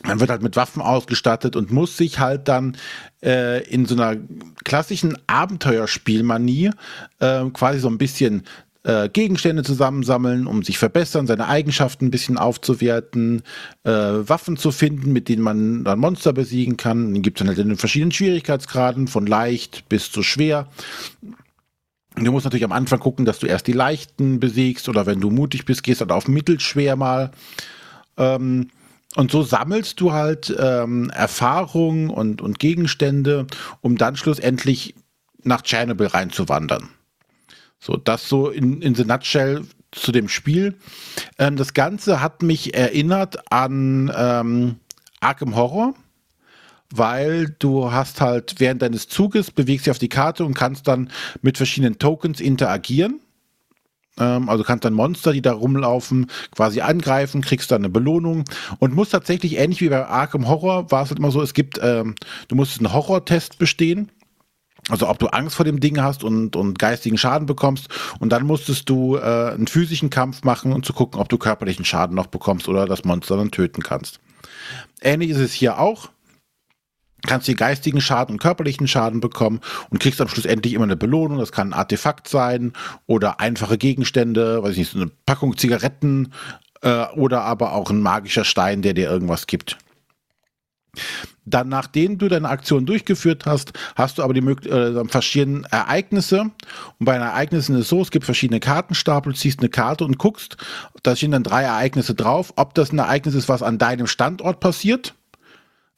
man wird halt mit Waffen ausgestattet und muss sich halt dann äh, in so einer klassischen Abenteuerspielmanie äh, quasi so ein bisschen äh, Gegenstände zusammensammeln, um sich verbessern, seine Eigenschaften ein bisschen aufzuwerten, äh, Waffen zu finden, mit denen man dann Monster besiegen kann. Den gibt es dann halt in den verschiedenen Schwierigkeitsgraden, von leicht bis zu schwer. Du musst natürlich am Anfang gucken, dass du erst die leichten besiegst oder wenn du mutig bist, gehst dann auf mittelschwer mal. Ähm, und so sammelst du halt ähm, Erfahrungen und, und Gegenstände, um dann schlussendlich nach Chernobyl reinzuwandern. So, das so in, in the nutshell zu dem Spiel. Ähm, das Ganze hat mich erinnert an ähm, Arkham Horror, weil du hast halt während deines Zuges bewegst dich auf die Karte und kannst dann mit verschiedenen Tokens interagieren. Ähm, also kannst dann Monster, die da rumlaufen, quasi angreifen, kriegst dann eine Belohnung und musst tatsächlich ähnlich wie bei Arkham Horror war es halt immer so, es gibt, ähm, du musst einen Horrortest bestehen. Also ob du Angst vor dem Ding hast und, und geistigen Schaden bekommst und dann musstest du äh, einen physischen Kampf machen und um zu gucken, ob du körperlichen Schaden noch bekommst oder das Monster dann töten kannst. Ähnlich ist es hier auch kannst hier geistigen Schaden und körperlichen Schaden bekommen und kriegst am Schluss endlich immer eine Belohnung. Das kann ein Artefakt sein oder einfache Gegenstände, weiß ich nicht, so eine Packung Zigaretten äh, oder aber auch ein magischer Stein, der dir irgendwas gibt. Dann, nachdem du deine Aktion durchgeführt hast, hast du aber die äh, verschiedene Ereignisse. Und bei den Ereignissen ist es so, es gibt verschiedene Kartenstapel, du ziehst eine Karte und guckst, da stehen dann drei Ereignisse drauf, ob das ein Ereignis ist, was an deinem Standort passiert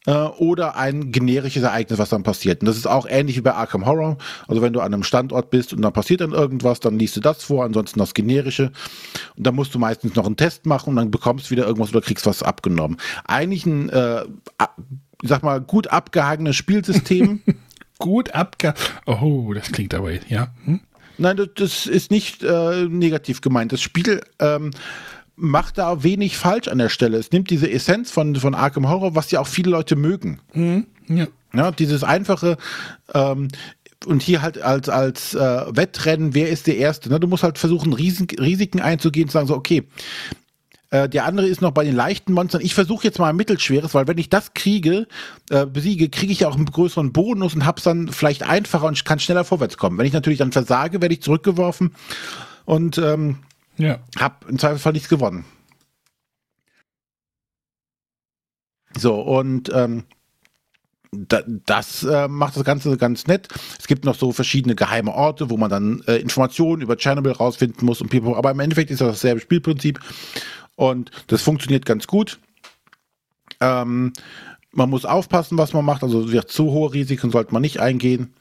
äh, oder ein generisches Ereignis, was dann passiert. Und das ist auch ähnlich wie bei Arkham Horror. Also wenn du an einem Standort bist und dann passiert dann irgendwas, dann liest du das vor, ansonsten das generische. Und dann musst du meistens noch einen Test machen und dann bekommst du wieder irgendwas oder kriegst was abgenommen. Eigentlich ein, äh, ich sag mal, gut abgehangenes Spielsystem. gut abge... Oh, das klingt aber, ja. Hm? Nein, das, das ist nicht äh, negativ gemeint. Das Spiel ähm, macht da wenig falsch an der Stelle. Es nimmt diese Essenz von, von Arkham Horror, was ja auch viele Leute mögen. Mhm. Ja. Ja, dieses einfache, ähm, und hier halt als, als äh, Wettrennen, wer ist der Erste? Ne? Du musst halt versuchen, Riesen, Risiken einzugehen und sagen so, okay, äh, der andere ist noch bei den leichten Monstern. Ich versuche jetzt mal ein mittelschweres, weil wenn ich das kriege, äh, besiege, kriege ich ja auch einen größeren Bonus und hab's dann vielleicht einfacher und kann schneller vorwärts kommen. Wenn ich natürlich dann versage, werde ich zurückgeworfen und ähm, Ja. hab im Zweifelsfall nichts gewonnen. So, und ähm, da, das äh, macht das Ganze ganz nett. Es gibt noch so verschiedene geheime Orte, wo man dann äh, Informationen über Chernobyl rausfinden muss und pipapo. aber im Endeffekt ist das dasselbe Spielprinzip und das funktioniert ganz gut. Ähm, man muss aufpassen, was man macht, also zu hohe Risiken sollte man nicht eingehen.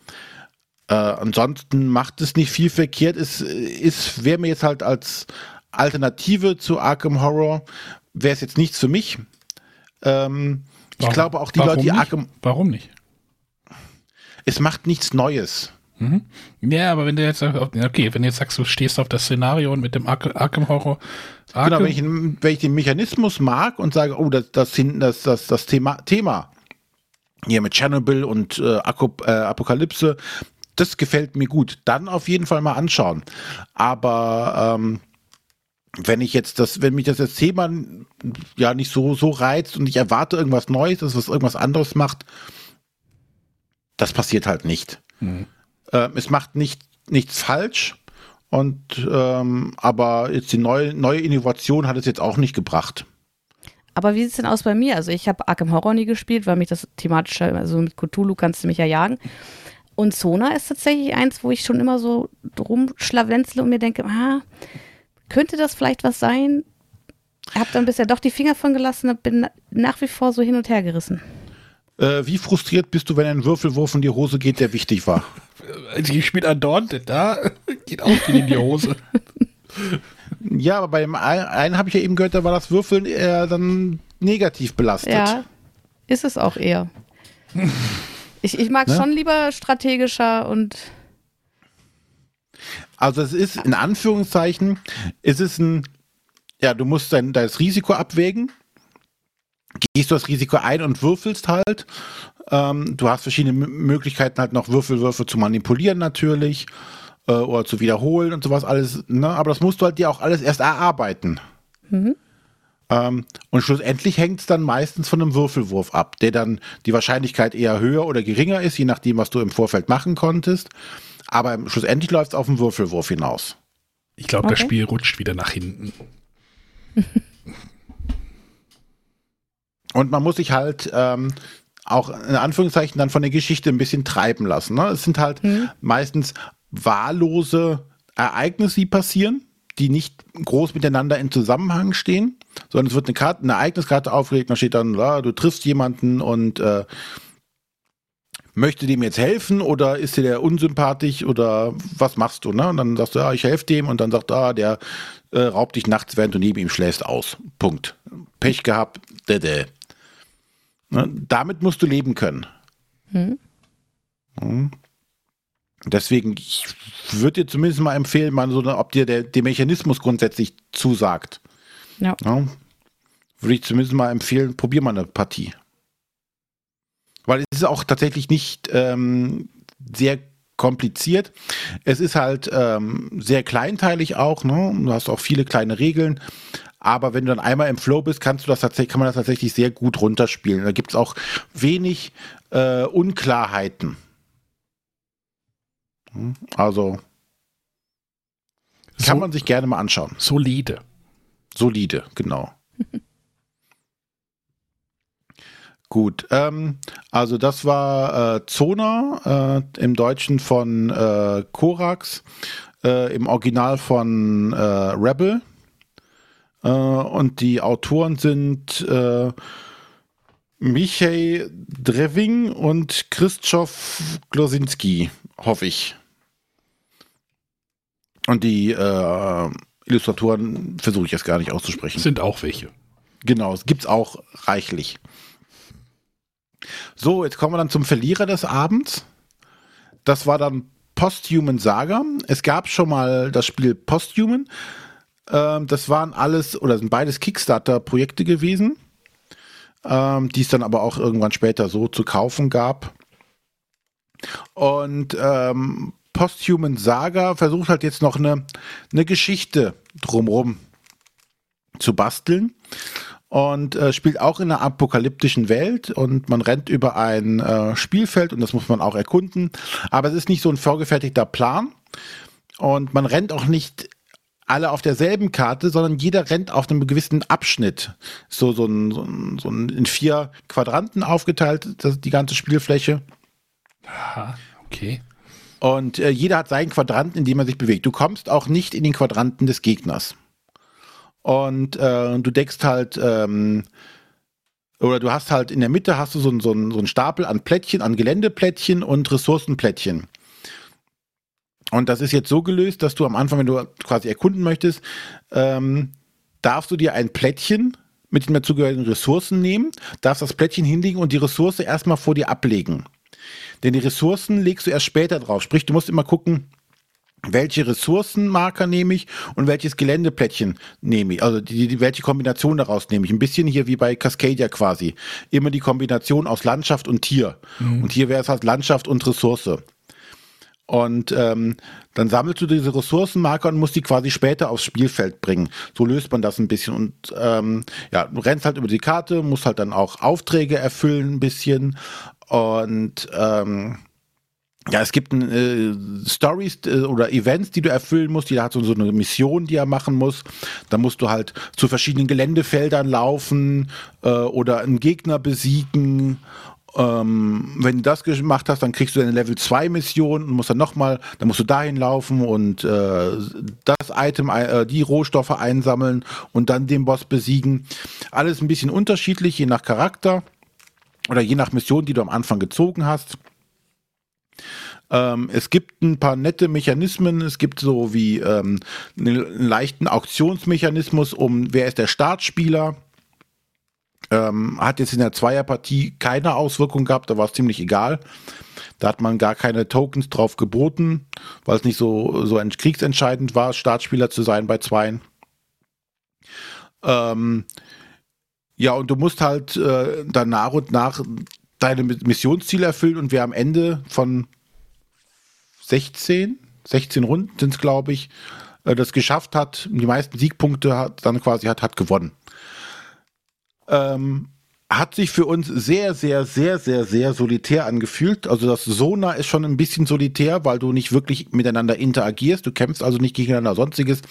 Äh, ansonsten macht es nicht viel verkehrt. Es ist, wäre mir jetzt halt als Alternative zu Arkham Horror, wäre es jetzt nichts für mich. Ähm, ich glaube auch die warum Leute, die nicht? Arkham, Warum nicht? es macht nichts Neues. Mhm. Ja, aber wenn du jetzt sagst, okay, wenn du jetzt sagst, du stehst auf das Szenario und mit dem Ark- Arkham Horror. Arkham, Genau, wenn ich, wenn ich den Mechanismus mag und sage, oh, das, das, hinten, das, das, das Thema, Thema hier mit Chernobyl und äh, äh, Apokalypse, das gefällt mir gut. Dann auf jeden Fall mal anschauen. Aber ähm, wenn ich jetzt das, wenn mich das, das Thema ja nicht so, so reizt und ich erwarte irgendwas Neues, dass was irgendwas anderes macht, das passiert halt nicht. Mhm. Ähm, es macht nicht, nichts falsch. Und ähm, aber jetzt die neue, neue Innovation hat es jetzt auch nicht gebracht. Aber wie sieht es denn aus bei mir? Also ich habe Arkham Horror nie gespielt, weil mich das thematisch, also mit Cthulhu kannst du mich ja jagen. Und Sona ist tatsächlich eins, wo ich schon immer so rumschlawenzle und mir denke, ah, könnte das vielleicht was sein? Hab dann bisher doch die Finger von gelassen und bin nach wie vor so hin und her gerissen. Äh, wie frustriert bist du, wenn ein Würfelwurf in die Hose geht, der wichtig war? Ich spiele andauernd, da geht auch viel in die Hose. Ja, aber bei dem einen, einen habe ich ja eben gehört, da war das Würfeln eher dann negativ belastet. Ja, ist es auch eher. Ich, ich mag Ne? schon lieber strategischer und Also es ist in Anführungszeichen, es ist ein, ja, du musst dein, das Risiko abwägen. Gehst du das Risiko ein und würfelst halt. Ähm, du hast verschiedene M Möglichkeiten halt noch Würfelwürfe zu manipulieren natürlich äh, oder zu wiederholen und sowas alles. Ne? Aber das musst du halt dir auch alles erst erarbeiten. Ähm, und schlussendlich hängt es dann meistens von einem Würfelwurf ab, der dann die Wahrscheinlichkeit eher höher oder geringer ist, je nachdem, was du im Vorfeld machen konntest. Aber schlussendlich läuft es auf den Würfelwurf hinaus. Ich glaube, das Okay. Spiel rutscht wieder nach hinten. Und man muss sich halt ähm, auch in Anführungszeichen dann von der Geschichte ein bisschen treiben lassen. Ne? Es sind halt meistens wahllose Ereignisse, die passieren, die nicht groß miteinander in Zusammenhang stehen, sondern es wird eine Karte, eine Ereigniskarte aufgelegt, da steht dann, ja, du triffst jemanden und äh, möchte dem jetzt helfen oder ist dir der unsympathisch oder was machst du? Ne? Und dann sagst du, ja, ich helfe dem und dann sagt, ah, der äh, raubt dich nachts, während du neben ihm schläfst, aus. Punkt. Pech gehabt, dädä. Ne? Damit musst du leben können. Hm. Deswegen, ich würde dir zumindest mal empfehlen, mal so, ob dir der, der Mechanismus grundsätzlich zusagt. Ja. Ja? Würde ich zumindest mal empfehlen, probier mal eine Partie. Weil es ist auch tatsächlich nicht ähm, sehr kompliziert. Es ist halt ähm, sehr kleinteilig auch, ne? Du hast auch viele kleine Regeln. Aber wenn du dann einmal im Flow bist, kannst du das tatsächlich, kann man das tatsächlich sehr gut runterspielen. Da gibt es auch wenig äh, Unklarheiten. Hm, Also kann So- man sich gerne mal anschauen. Solide. Solide, genau. Gut, ähm, also das war äh, Zona äh, im Deutschen von äh, Korax, äh, im Original von äh, Rebel. Äh, und die Autoren sind äh, Michej Drewing und Krzysztof Glosinski, hoffe ich. Und die äh, Illustratoren versuche ich jetzt gar nicht auszusprechen. Sind auch welche. Genau, es gibt's auch reichlich. So, jetzt kommen wir dann zum Verlierer des Abends. Das war dann Posthuman Saga. Es gab schon mal das Spiel Posthuman. Ähm, das waren alles oder sind beides Kickstarter-Projekte gewesen, ähm, die es dann aber auch irgendwann später so zu kaufen gab. Und ähm, Posthuman Saga versucht halt jetzt noch eine, eine Geschichte drumrum zu basteln und äh, spielt auch in einer apokalyptischen Welt und man rennt über ein äh, Spielfeld und das muss man auch erkunden. Aber es ist nicht so ein vorgefertigter Plan und man rennt auch nicht alle auf derselben Karte, sondern jeder rennt auf einem gewissen Abschnitt. So, so, ein, so, ein, so ein in vier Quadranten aufgeteilt, das, die ganze Spielfläche. Aha, okay. Und äh, jeder hat seinen Quadranten, in dem er sich bewegt. Du kommst auch nicht in den Quadranten des Gegners. Und äh, du deckst halt, ähm, oder du hast halt in der Mitte hast du so, so, so einen Stapel an Plättchen, an Geländeplättchen und Ressourcenplättchen. Und das ist jetzt so gelöst, dass du am Anfang, wenn du quasi erkunden möchtest, ähm, darfst du dir ein Plättchen mit den dazugehörigen Ressourcen nehmen, darfst das Plättchen hinlegen und die Ressource erstmal vor dir ablegen. Denn die Ressourcen legst du erst später drauf. Sprich, du musst immer gucken, welche Ressourcenmarker nehme ich und welches Geländeplättchen nehme ich. Also die, die, welche Kombination daraus nehme ich. Ein bisschen hier wie bei Cascadia quasi. Immer die Kombination aus Landschaft und Tier. Mhm. Und hier wäre es halt Landschaft und Ressource. Und ähm, dann sammelst du diese Ressourcenmarker und musst die quasi später aufs Spielfeld bringen. So löst man das ein bisschen. Und ähm, ja, du rennst halt über die Karte, musst halt dann auch Aufträge erfüllen ein bisschen. Und ähm, ja, es gibt äh, Stories äh, oder Events, die du erfüllen musst. Jeder hat so, so eine Mission, die er machen muss. Da musst du halt zu verschiedenen Geländefeldern laufen äh, oder einen Gegner besiegen ähm, wenn du das gemacht hast, dann kriegst du eine Level 2 Mission und musst dann nochmal, dann musst du dahin laufen und äh, das Item, äh, die Rohstoffe einsammeln und dann den Boss besiegen. Alles ein bisschen unterschiedlich, je nach Charakter oder je nach Mission, die du am Anfang gezogen hast. Ähm, es gibt ein paar nette Mechanismen. Es gibt so wie ähm, einen leichten Auktionsmechanismus um, wer ist der Startspieler ähm, hat jetzt in der Zweierpartie keine Auswirkung gehabt, da war es ziemlich egal. Da hat man gar keine Tokens drauf geboten, weil es nicht so, so kriegsentscheidend war, Startspieler zu sein bei Zweien. Ähm, ja, und du musst halt äh, dann nach und nach deine Missionsziele erfüllen und wer am Ende von 16, 16 Runden sind es, glaube ich, äh, das geschafft hat, die meisten Siegpunkte hat, dann quasi hat, hat gewonnen ähm, hat sich für uns sehr, sehr, sehr, sehr, sehr solitär angefühlt. Also das Sona ist schon ein bisschen solitär, weil du nicht wirklich miteinander interagierst. Du kämpfst also nicht gegeneinander sonstiges.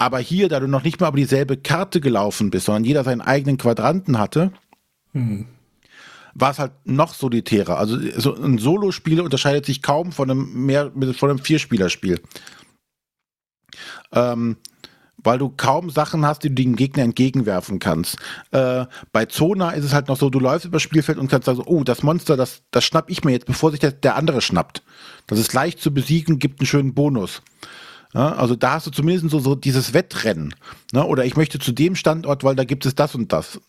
Aber hier, da du noch nicht mal über dieselbe Karte gelaufen bist, sondern jeder seinen eigenen Quadranten hatte, hm. war es halt noch solitärer. Also so ein Solospiel unterscheidet sich kaum von einem mehr von einem Vierspielerspiel. Ähm, weil du kaum Sachen hast, die du dem Gegner entgegenwerfen kannst. Äh, bei Zona ist es halt noch so, du läufst über das Spielfeld und kannst sagen, oh, das Monster, das, das schnapp ich mir jetzt, bevor sich der, der andere schnappt. Das ist leicht zu besiegen, gibt einen schönen Bonus. Ja, also da hast du zumindest so, so dieses Wettrennen. Ne? Oder ich möchte zu dem Standort, weil da gibt es das und das.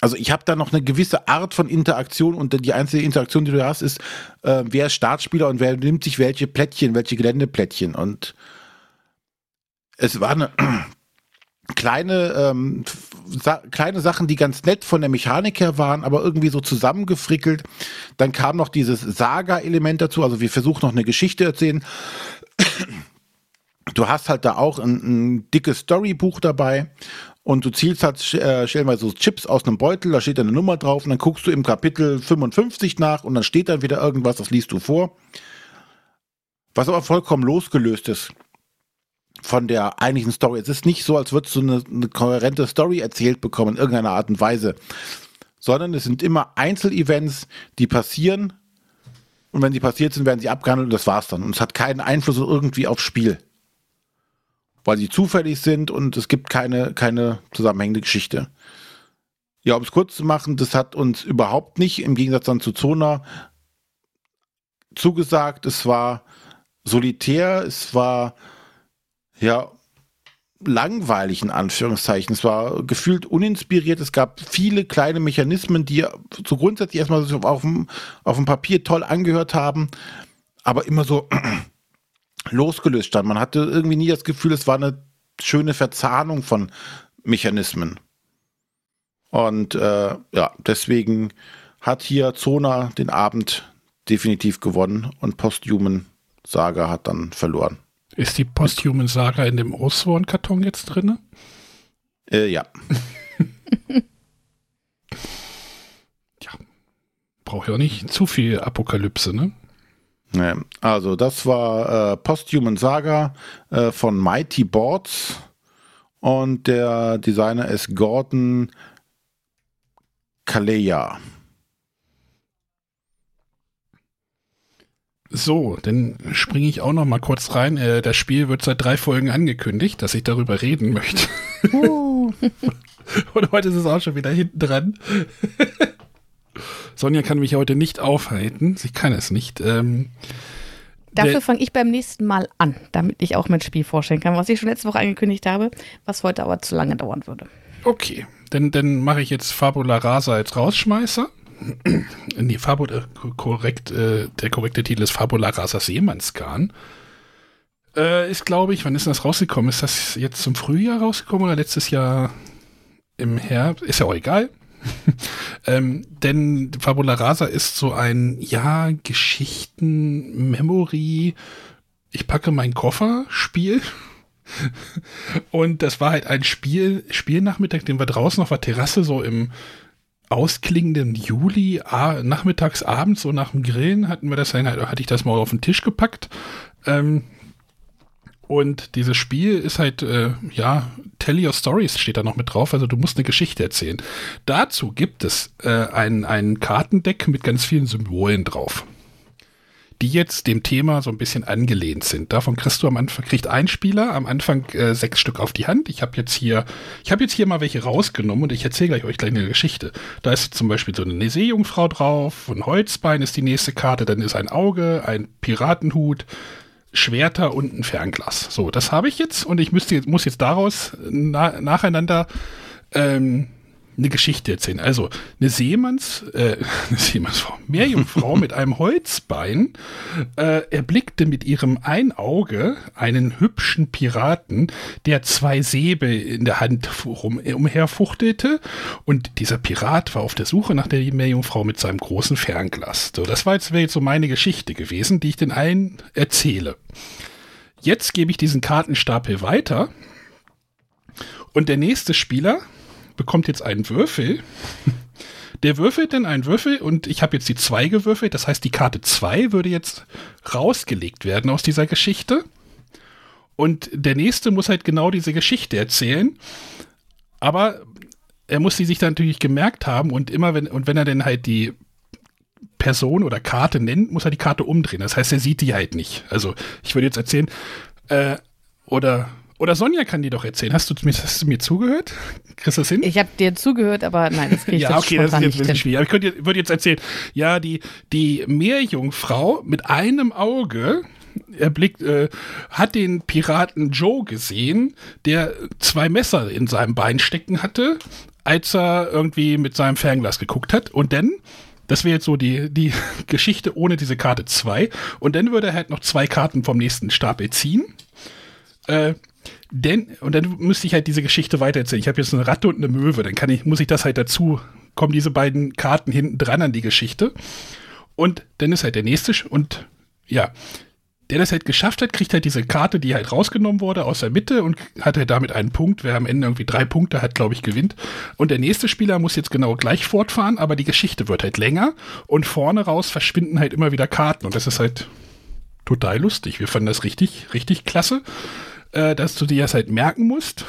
Also ich habe da noch eine gewisse Art von Interaktion und die einzige Interaktion, die du hast, ist, äh, wer ist Startspieler und wer nimmt sich welche Plättchen, welche Geländeplättchen und es war eine kleine, ähm, sa kleine Sachen, die ganz nett von der Mechanik her waren, aber irgendwie so zusammengefrickelt. Dann kam noch dieses Saga-Element dazu, also wir versuchen noch eine Geschichte zu erzählen. Du hast halt da auch ein, ein dickes Storybuch dabei und du zielst halt äh, stellenweise so Chips aus einem Beutel, da steht eine Nummer drauf und dann guckst du im Kapitel 55 nach und dann steht da wieder irgendwas, das liest du vor. Was aber vollkommen losgelöst ist von der eigentlichen Story. Es ist nicht so, als würdest du eine, eine kohärente Story erzählt bekommen in irgendeiner Art und Weise, sondern es sind immer Einzelevents, die passieren und wenn sie passiert sind, werden sie abgehandelt und das war's dann. Und es hat keinen Einfluss irgendwie aufs Spiel. Weil sie zufällig sind und es gibt keine, keine zusammenhängende Geschichte. Ja, um es kurz zu machen, das hat uns überhaupt nicht, im Gegensatz dann zu Zona, zugesagt. Es war solitär, es war ja, langweilig in Anführungszeichen. Es war gefühlt uninspiriert. Es gab viele kleine Mechanismen, die so grundsätzlich erstmal so auf dem, auf dem Papier toll angehört haben, aber immer so losgelöst stand. Man hatte irgendwie nie das Gefühl, es war eine schöne Verzahnung von Mechanismen. Und äh, ja, deswegen hat hier Zona den Abend definitiv gewonnen und Posthuman Saga hat dann verloren. Ist die Posthuman Saga in dem Osborn-Karton jetzt drin? Äh, ja. ja. Braucht ja auch nicht zu viel Apokalypse, ne? Also, das war äh, Posthuman Saga äh, von Mighty Boards und der Designer ist Gordon Kaleya. So, dann springe ich auch noch mal kurz rein. Äh, das Spiel wird seit drei Folgen angekündigt, dass ich darüber reden möchte. Uh. Und heute ist es auch schon wieder hinten dran. Sonja kann mich heute nicht aufhalten. Sie kann es nicht. Ähm, Dafür fange ich beim nächsten Mal an, damit ich auch mein Spiel vorstellen kann, was ich schon letzte Woche angekündigt habe, was heute aber zu lange dauern würde. Okay, dann, dann mache ich jetzt Fabula Rasa als Rausschmeißer. Nee, Fabula, korrekt, äh, der korrekte Titel ist Fabula Rasa Seemannsgarn. Äh, ist, glaube ich, wann ist das rausgekommen? Ist das jetzt zum Frühjahr rausgekommen oder letztes Jahr im Herbst? Ist ja auch egal. ähm, denn Fabula Rasa ist so ein, ja, Geschichten-Memory, ich packe meinen Koffer Spiel. Und das war halt ein Spiel, Spielnachmittag, den wir draußen auf der Terrasse so im ausklingenden Juli, nachmittags, abends, so nach dem Grillen, hatten wir das halt, hatte ich das mal auf den Tisch gepackt. Ähm, und dieses Spiel ist halt, äh, ja, Tell Your Stories steht da noch mit drauf. Also du musst eine Geschichte erzählen. Dazu gibt es äh, ein, ein Kartendeck mit ganz vielen Symbolen drauf die jetzt dem Thema so ein bisschen angelehnt sind. Davon kriegst du am Anfang, kriegt ein Spieler am Anfang äh, sechs Stück auf die Hand. Ich habe jetzt hier, ich habe jetzt hier mal welche rausgenommen und ich erzähle euch gleich eine Geschichte. Da ist zum Beispiel so eine Seejungfrau drauf, ein Holzbein ist die nächste Karte, dann ist ein Auge, ein Piratenhut, Schwerter und ein Fernglas. So, das habe ich jetzt und ich müsste, muss jetzt daraus na, nacheinander ähm, eine Geschichte erzählen. Also eine Seemanns, äh, eine Seemannsfrau, Meerjungfrau mit einem Holzbein äh, erblickte mit ihrem ein Auge einen hübschen Piraten, der zwei Säbel in der Hand rum, umherfuchtelte und dieser Pirat war auf der Suche nach der Meerjungfrau mit seinem großen Fernglas. So, das wäre jetzt so meine Geschichte gewesen, die ich den allen erzähle. Jetzt gebe ich diesen Kartenstapel weiter und der nächste Spieler bekommt jetzt einen Würfel. Der würfelt dann einen Würfel und ich habe jetzt die 2 gewürfelt. Das heißt, die Karte 2 würde jetzt rausgelegt werden aus dieser Geschichte. Und der nächste muss halt genau diese Geschichte erzählen. Aber er muss sie sich dann natürlich gemerkt haben und immer wenn, und wenn er dann halt die Person oder Karte nennt, muss er die Karte umdrehen. Das heißt, er sieht die halt nicht. Also ich würde jetzt erzählen, äh, oder oder Sonja kann dir doch erzählen. Hast du, hast du mir zugehört? Kriegst du das hin? Ich habe dir zugehört, aber nein, das kriege ich Ja, okay, das ist jetzt ein bisschen schwierig. Aber ich könnte, würde jetzt erzählen, ja, die, die Meerjungfrau mit einem Auge erblickt, äh, hat den Piraten Joe gesehen, der zwei Messer in seinem Bein stecken hatte, als er irgendwie mit seinem Fernglas geguckt hat. Und dann das wäre jetzt so die, die Geschichte ohne diese Karte 2. Und dann würde er halt noch zwei Karten vom nächsten Stapel ziehen. Äh, denn, und dann müsste ich halt diese Geschichte weitererzählen. Ich habe jetzt eine Ratte und eine Möwe, dann kann ich, muss ich das halt dazu, kommen diese beiden Karten hinten dran an die Geschichte. Und dann ist halt der nächste, und ja, der das halt geschafft hat, kriegt halt diese Karte, die halt rausgenommen wurde, aus der Mitte und hat halt damit einen Punkt. Wer am Ende irgendwie drei Punkte hat, glaube ich, gewinnt. Und der nächste Spieler muss jetzt genau gleich fortfahren, aber die Geschichte wird halt länger und vorne raus verschwinden halt immer wieder Karten. Und das ist halt total lustig. Wir fanden das richtig, richtig klasse äh, dass du dir das halt merken musst.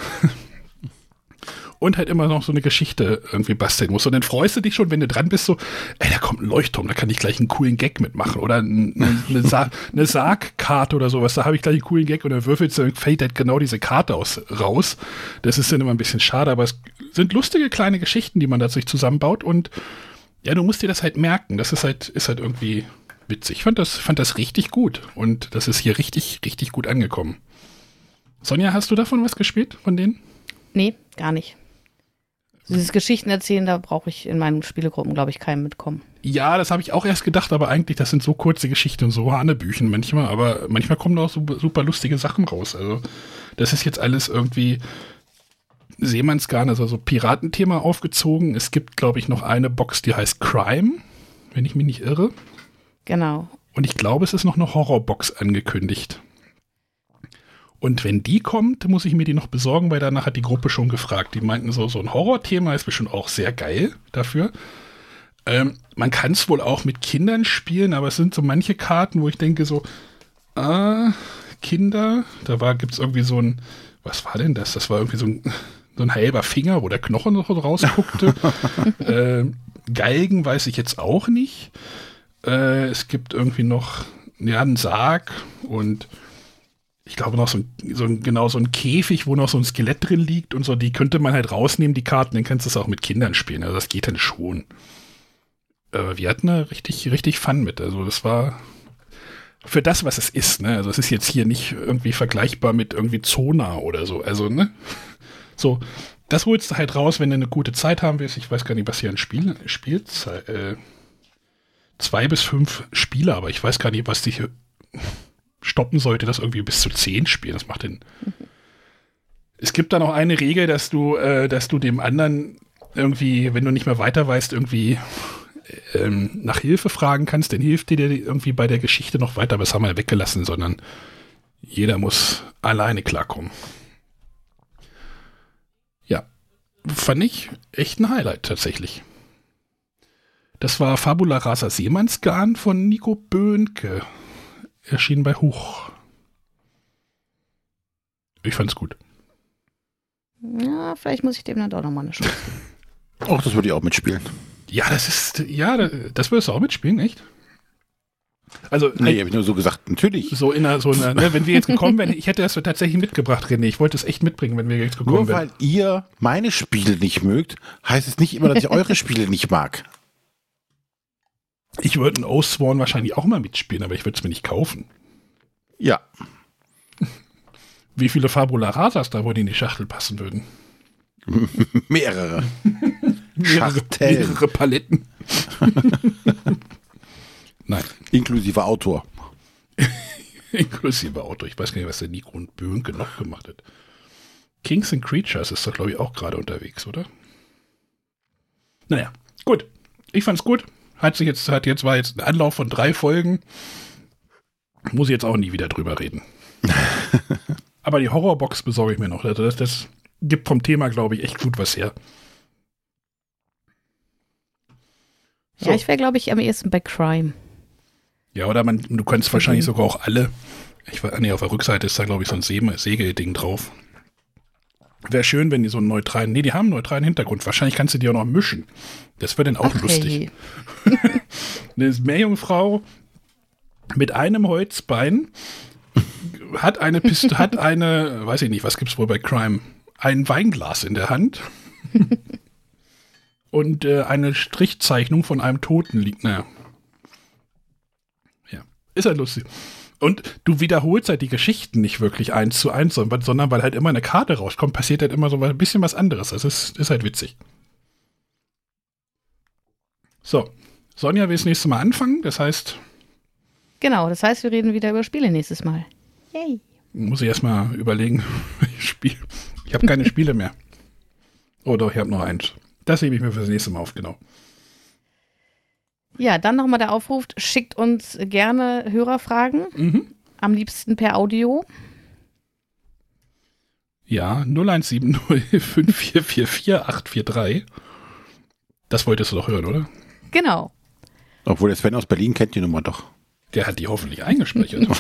und halt immer noch so eine Geschichte irgendwie basteln musst. Und dann freust du dich schon, wenn du dran bist, so, ey, da kommt ein Leuchtturm, da kann ich gleich einen coolen Gag mitmachen. Oder eine, eine, Sa eine Sargkarte oder sowas, da habe ich gleich einen coolen Gag und dann würfelst du, dann fällt halt genau diese Karte aus, raus. Das ist dann immer ein bisschen schade, aber es sind lustige kleine Geschichten, die man da sich zusammenbaut und ja, du musst dir das halt merken. Das ist halt, ist halt irgendwie witzig. Ich fand das, fand das richtig gut und das ist hier richtig, richtig gut angekommen. Sonja, hast du davon was gespielt, von denen? Nee, gar nicht. Dieses Geschichten erzählen, da brauche ich in meinen Spielegruppen, glaube ich, keinen mitkommen. Ja, das habe ich auch erst gedacht, aber eigentlich, das sind so kurze Geschichten und so Hanebüchen manchmal, aber manchmal kommen da auch super, super lustige Sachen raus. Also, das ist jetzt alles irgendwie Seemannsgarn, also so Piratenthema aufgezogen. Es gibt, glaube ich, noch eine Box, die heißt Crime, wenn ich mich nicht irre. Genau. Und ich glaube, es ist noch eine Horrorbox angekündigt. Und wenn die kommt, muss ich mir die noch besorgen, weil danach hat die Gruppe schon gefragt. Die meinten so, so ein Horrorthema ist bestimmt auch sehr geil dafür. Ähm, man kann es wohl auch mit Kindern spielen, aber es sind so manche Karten, wo ich denke so, ah, Kinder, da gibt es irgendwie so ein, was war denn das? Das war irgendwie so ein, so ein halber Finger, wo der Knochen noch rausguckte. äh, Galgen weiß ich jetzt auch nicht. Äh, es gibt irgendwie noch ja, einen Sarg und ich glaube noch so ein, so ein, genau so ein Käfig, wo noch so ein Skelett drin liegt und so, die könnte man halt rausnehmen, die Karten, dann kannst du es auch mit Kindern spielen. Also das geht dann schon äh, wir hatten da richtig, richtig Fun mit. Also das war für das, was es ist, ne? Also es ist jetzt hier nicht irgendwie vergleichbar mit irgendwie Zona oder so. Also, ne? So, das holst du halt raus, wenn du eine gute Zeit haben willst. Ich weiß gar nicht, was hier ein Spiel spielt. Äh, zwei bis fünf Spieler, aber ich weiß gar nicht, was dich stoppen sollte, das irgendwie bis zu zehn spielen. Das macht den. Es gibt da noch eine Regel, dass du, äh, dass du dem anderen irgendwie, wenn du nicht mehr weiter weißt, irgendwie ähm, nach Hilfe fragen kannst, dann hilft dir irgendwie bei der Geschichte noch weiter. Aber das haben wir weggelassen, sondern jeder muss alleine klarkommen. Ja, fand ich echt ein Highlight tatsächlich. Das war Fabula Rasa Seemannsgarn von Nico Böhnke. Erschien bei Huch. Ich fand's gut. Ja, vielleicht muss ich dem dann doch nochmal eine Chance geben. Auch das würde ich auch mitspielen. Ja, das ist, ja, das würdest du auch mitspielen, echt? Also, nee, habe ich nur so gesagt, natürlich. So in einer, so einer, ne, wenn wir jetzt gekommen wären, ich hätte das tatsächlich mitgebracht, René. Ich wollte es echt mitbringen, wenn wir jetzt gekommen wären. Nur weil ihr meine Spiele nicht mögt, heißt es nicht immer, dass ich eure Spiele nicht mag. Ich würde ein Oathsworn wahrscheinlich auch mal mitspielen, aber ich würde es mir nicht kaufen. Ja. Wie viele Fabula Rasas da wohl in die Schachtel passen würden? Mehrere. mehrere, mehrere Paletten. Nein. Inklusive Autor. Inklusive Autor. Ich weiß gar nicht, was der Nico und Böhnke noch gemacht hat. Kings and Creatures ist da, glaube ich, auch gerade unterwegs, oder? Naja, gut. Ich fand's gut. Hat sich jetzt, hat jetzt, war jetzt ein Anlauf von drei Folgen. Muss ich jetzt auch nie wieder drüber reden. Aber die Horrorbox besorge ich mir noch. Das, das gibt vom Thema, glaube ich, echt gut was her. So. Ja, ich wäre, glaube ich, am ehesten bei Crime. Ja, oder man, du könntest wahrscheinlich sogar auch alle. Ich war, nee, auf der Rückseite ist da, glaube ich, so ein Segelding drauf. Wäre schön, wenn die so einen neutralen, nee, die haben einen neutralen Hintergrund. Wahrscheinlich kannst du die auch noch mischen. Das wäre dann auch Ach, lustig. Hey. Eine Meerjungfrau mit einem Holzbein hat eine Piste, hat eine, weiß ich nicht, was gibt's wohl bei Crime? Ein Weinglas in der Hand und äh, eine Strichzeichnung von einem Toten liegt. Naja. Ja, ist halt lustig. Und du wiederholst halt die Geschichten nicht wirklich eins zu eins, sondern weil halt immer eine Karte rauskommt, passiert halt immer so ein bisschen was anderes. Das ist, ist halt witzig. So, Sonja will das nächste Mal anfangen, das heißt. Genau, das heißt, wir reden wieder über Spiele nächstes Mal. Yay. Muss ich erstmal überlegen. Ich, ich habe keine Spiele mehr. Oh doch, ich habe noch eins. Das hebe ich mir für das nächste Mal auf, genau. Ja, dann nochmal der Aufruf, schickt uns gerne Hörerfragen. Mhm. Am liebsten per Audio. Ja, 0170 Das wolltest du doch hören, oder? Genau. Obwohl der Sven aus Berlin kennt die Nummer doch. Der hat die hoffentlich eingespeichert.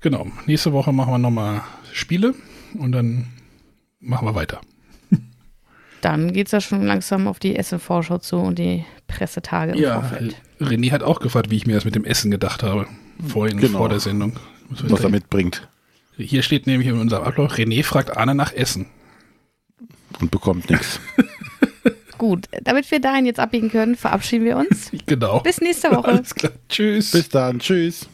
genau. Nächste Woche machen wir nochmal Spiele und dann machen wir weiter. Dann geht es ja schon langsam auf die Essen-Vorschau zu und die Pressetage im ja, Vorfeld. René hat auch gefragt, wie ich mir das mit dem Essen gedacht habe. Vorhin, genau. vor der Sendung. Was er mitbringt. Hier steht nämlich in unserem Ablauf, René fragt Anne nach Essen. Und bekommt nichts. Gut, damit wir dahin jetzt abbiegen können, verabschieden wir uns. Genau. Bis nächste Woche. Alles klar. Tschüss. Bis dann. Tschüss.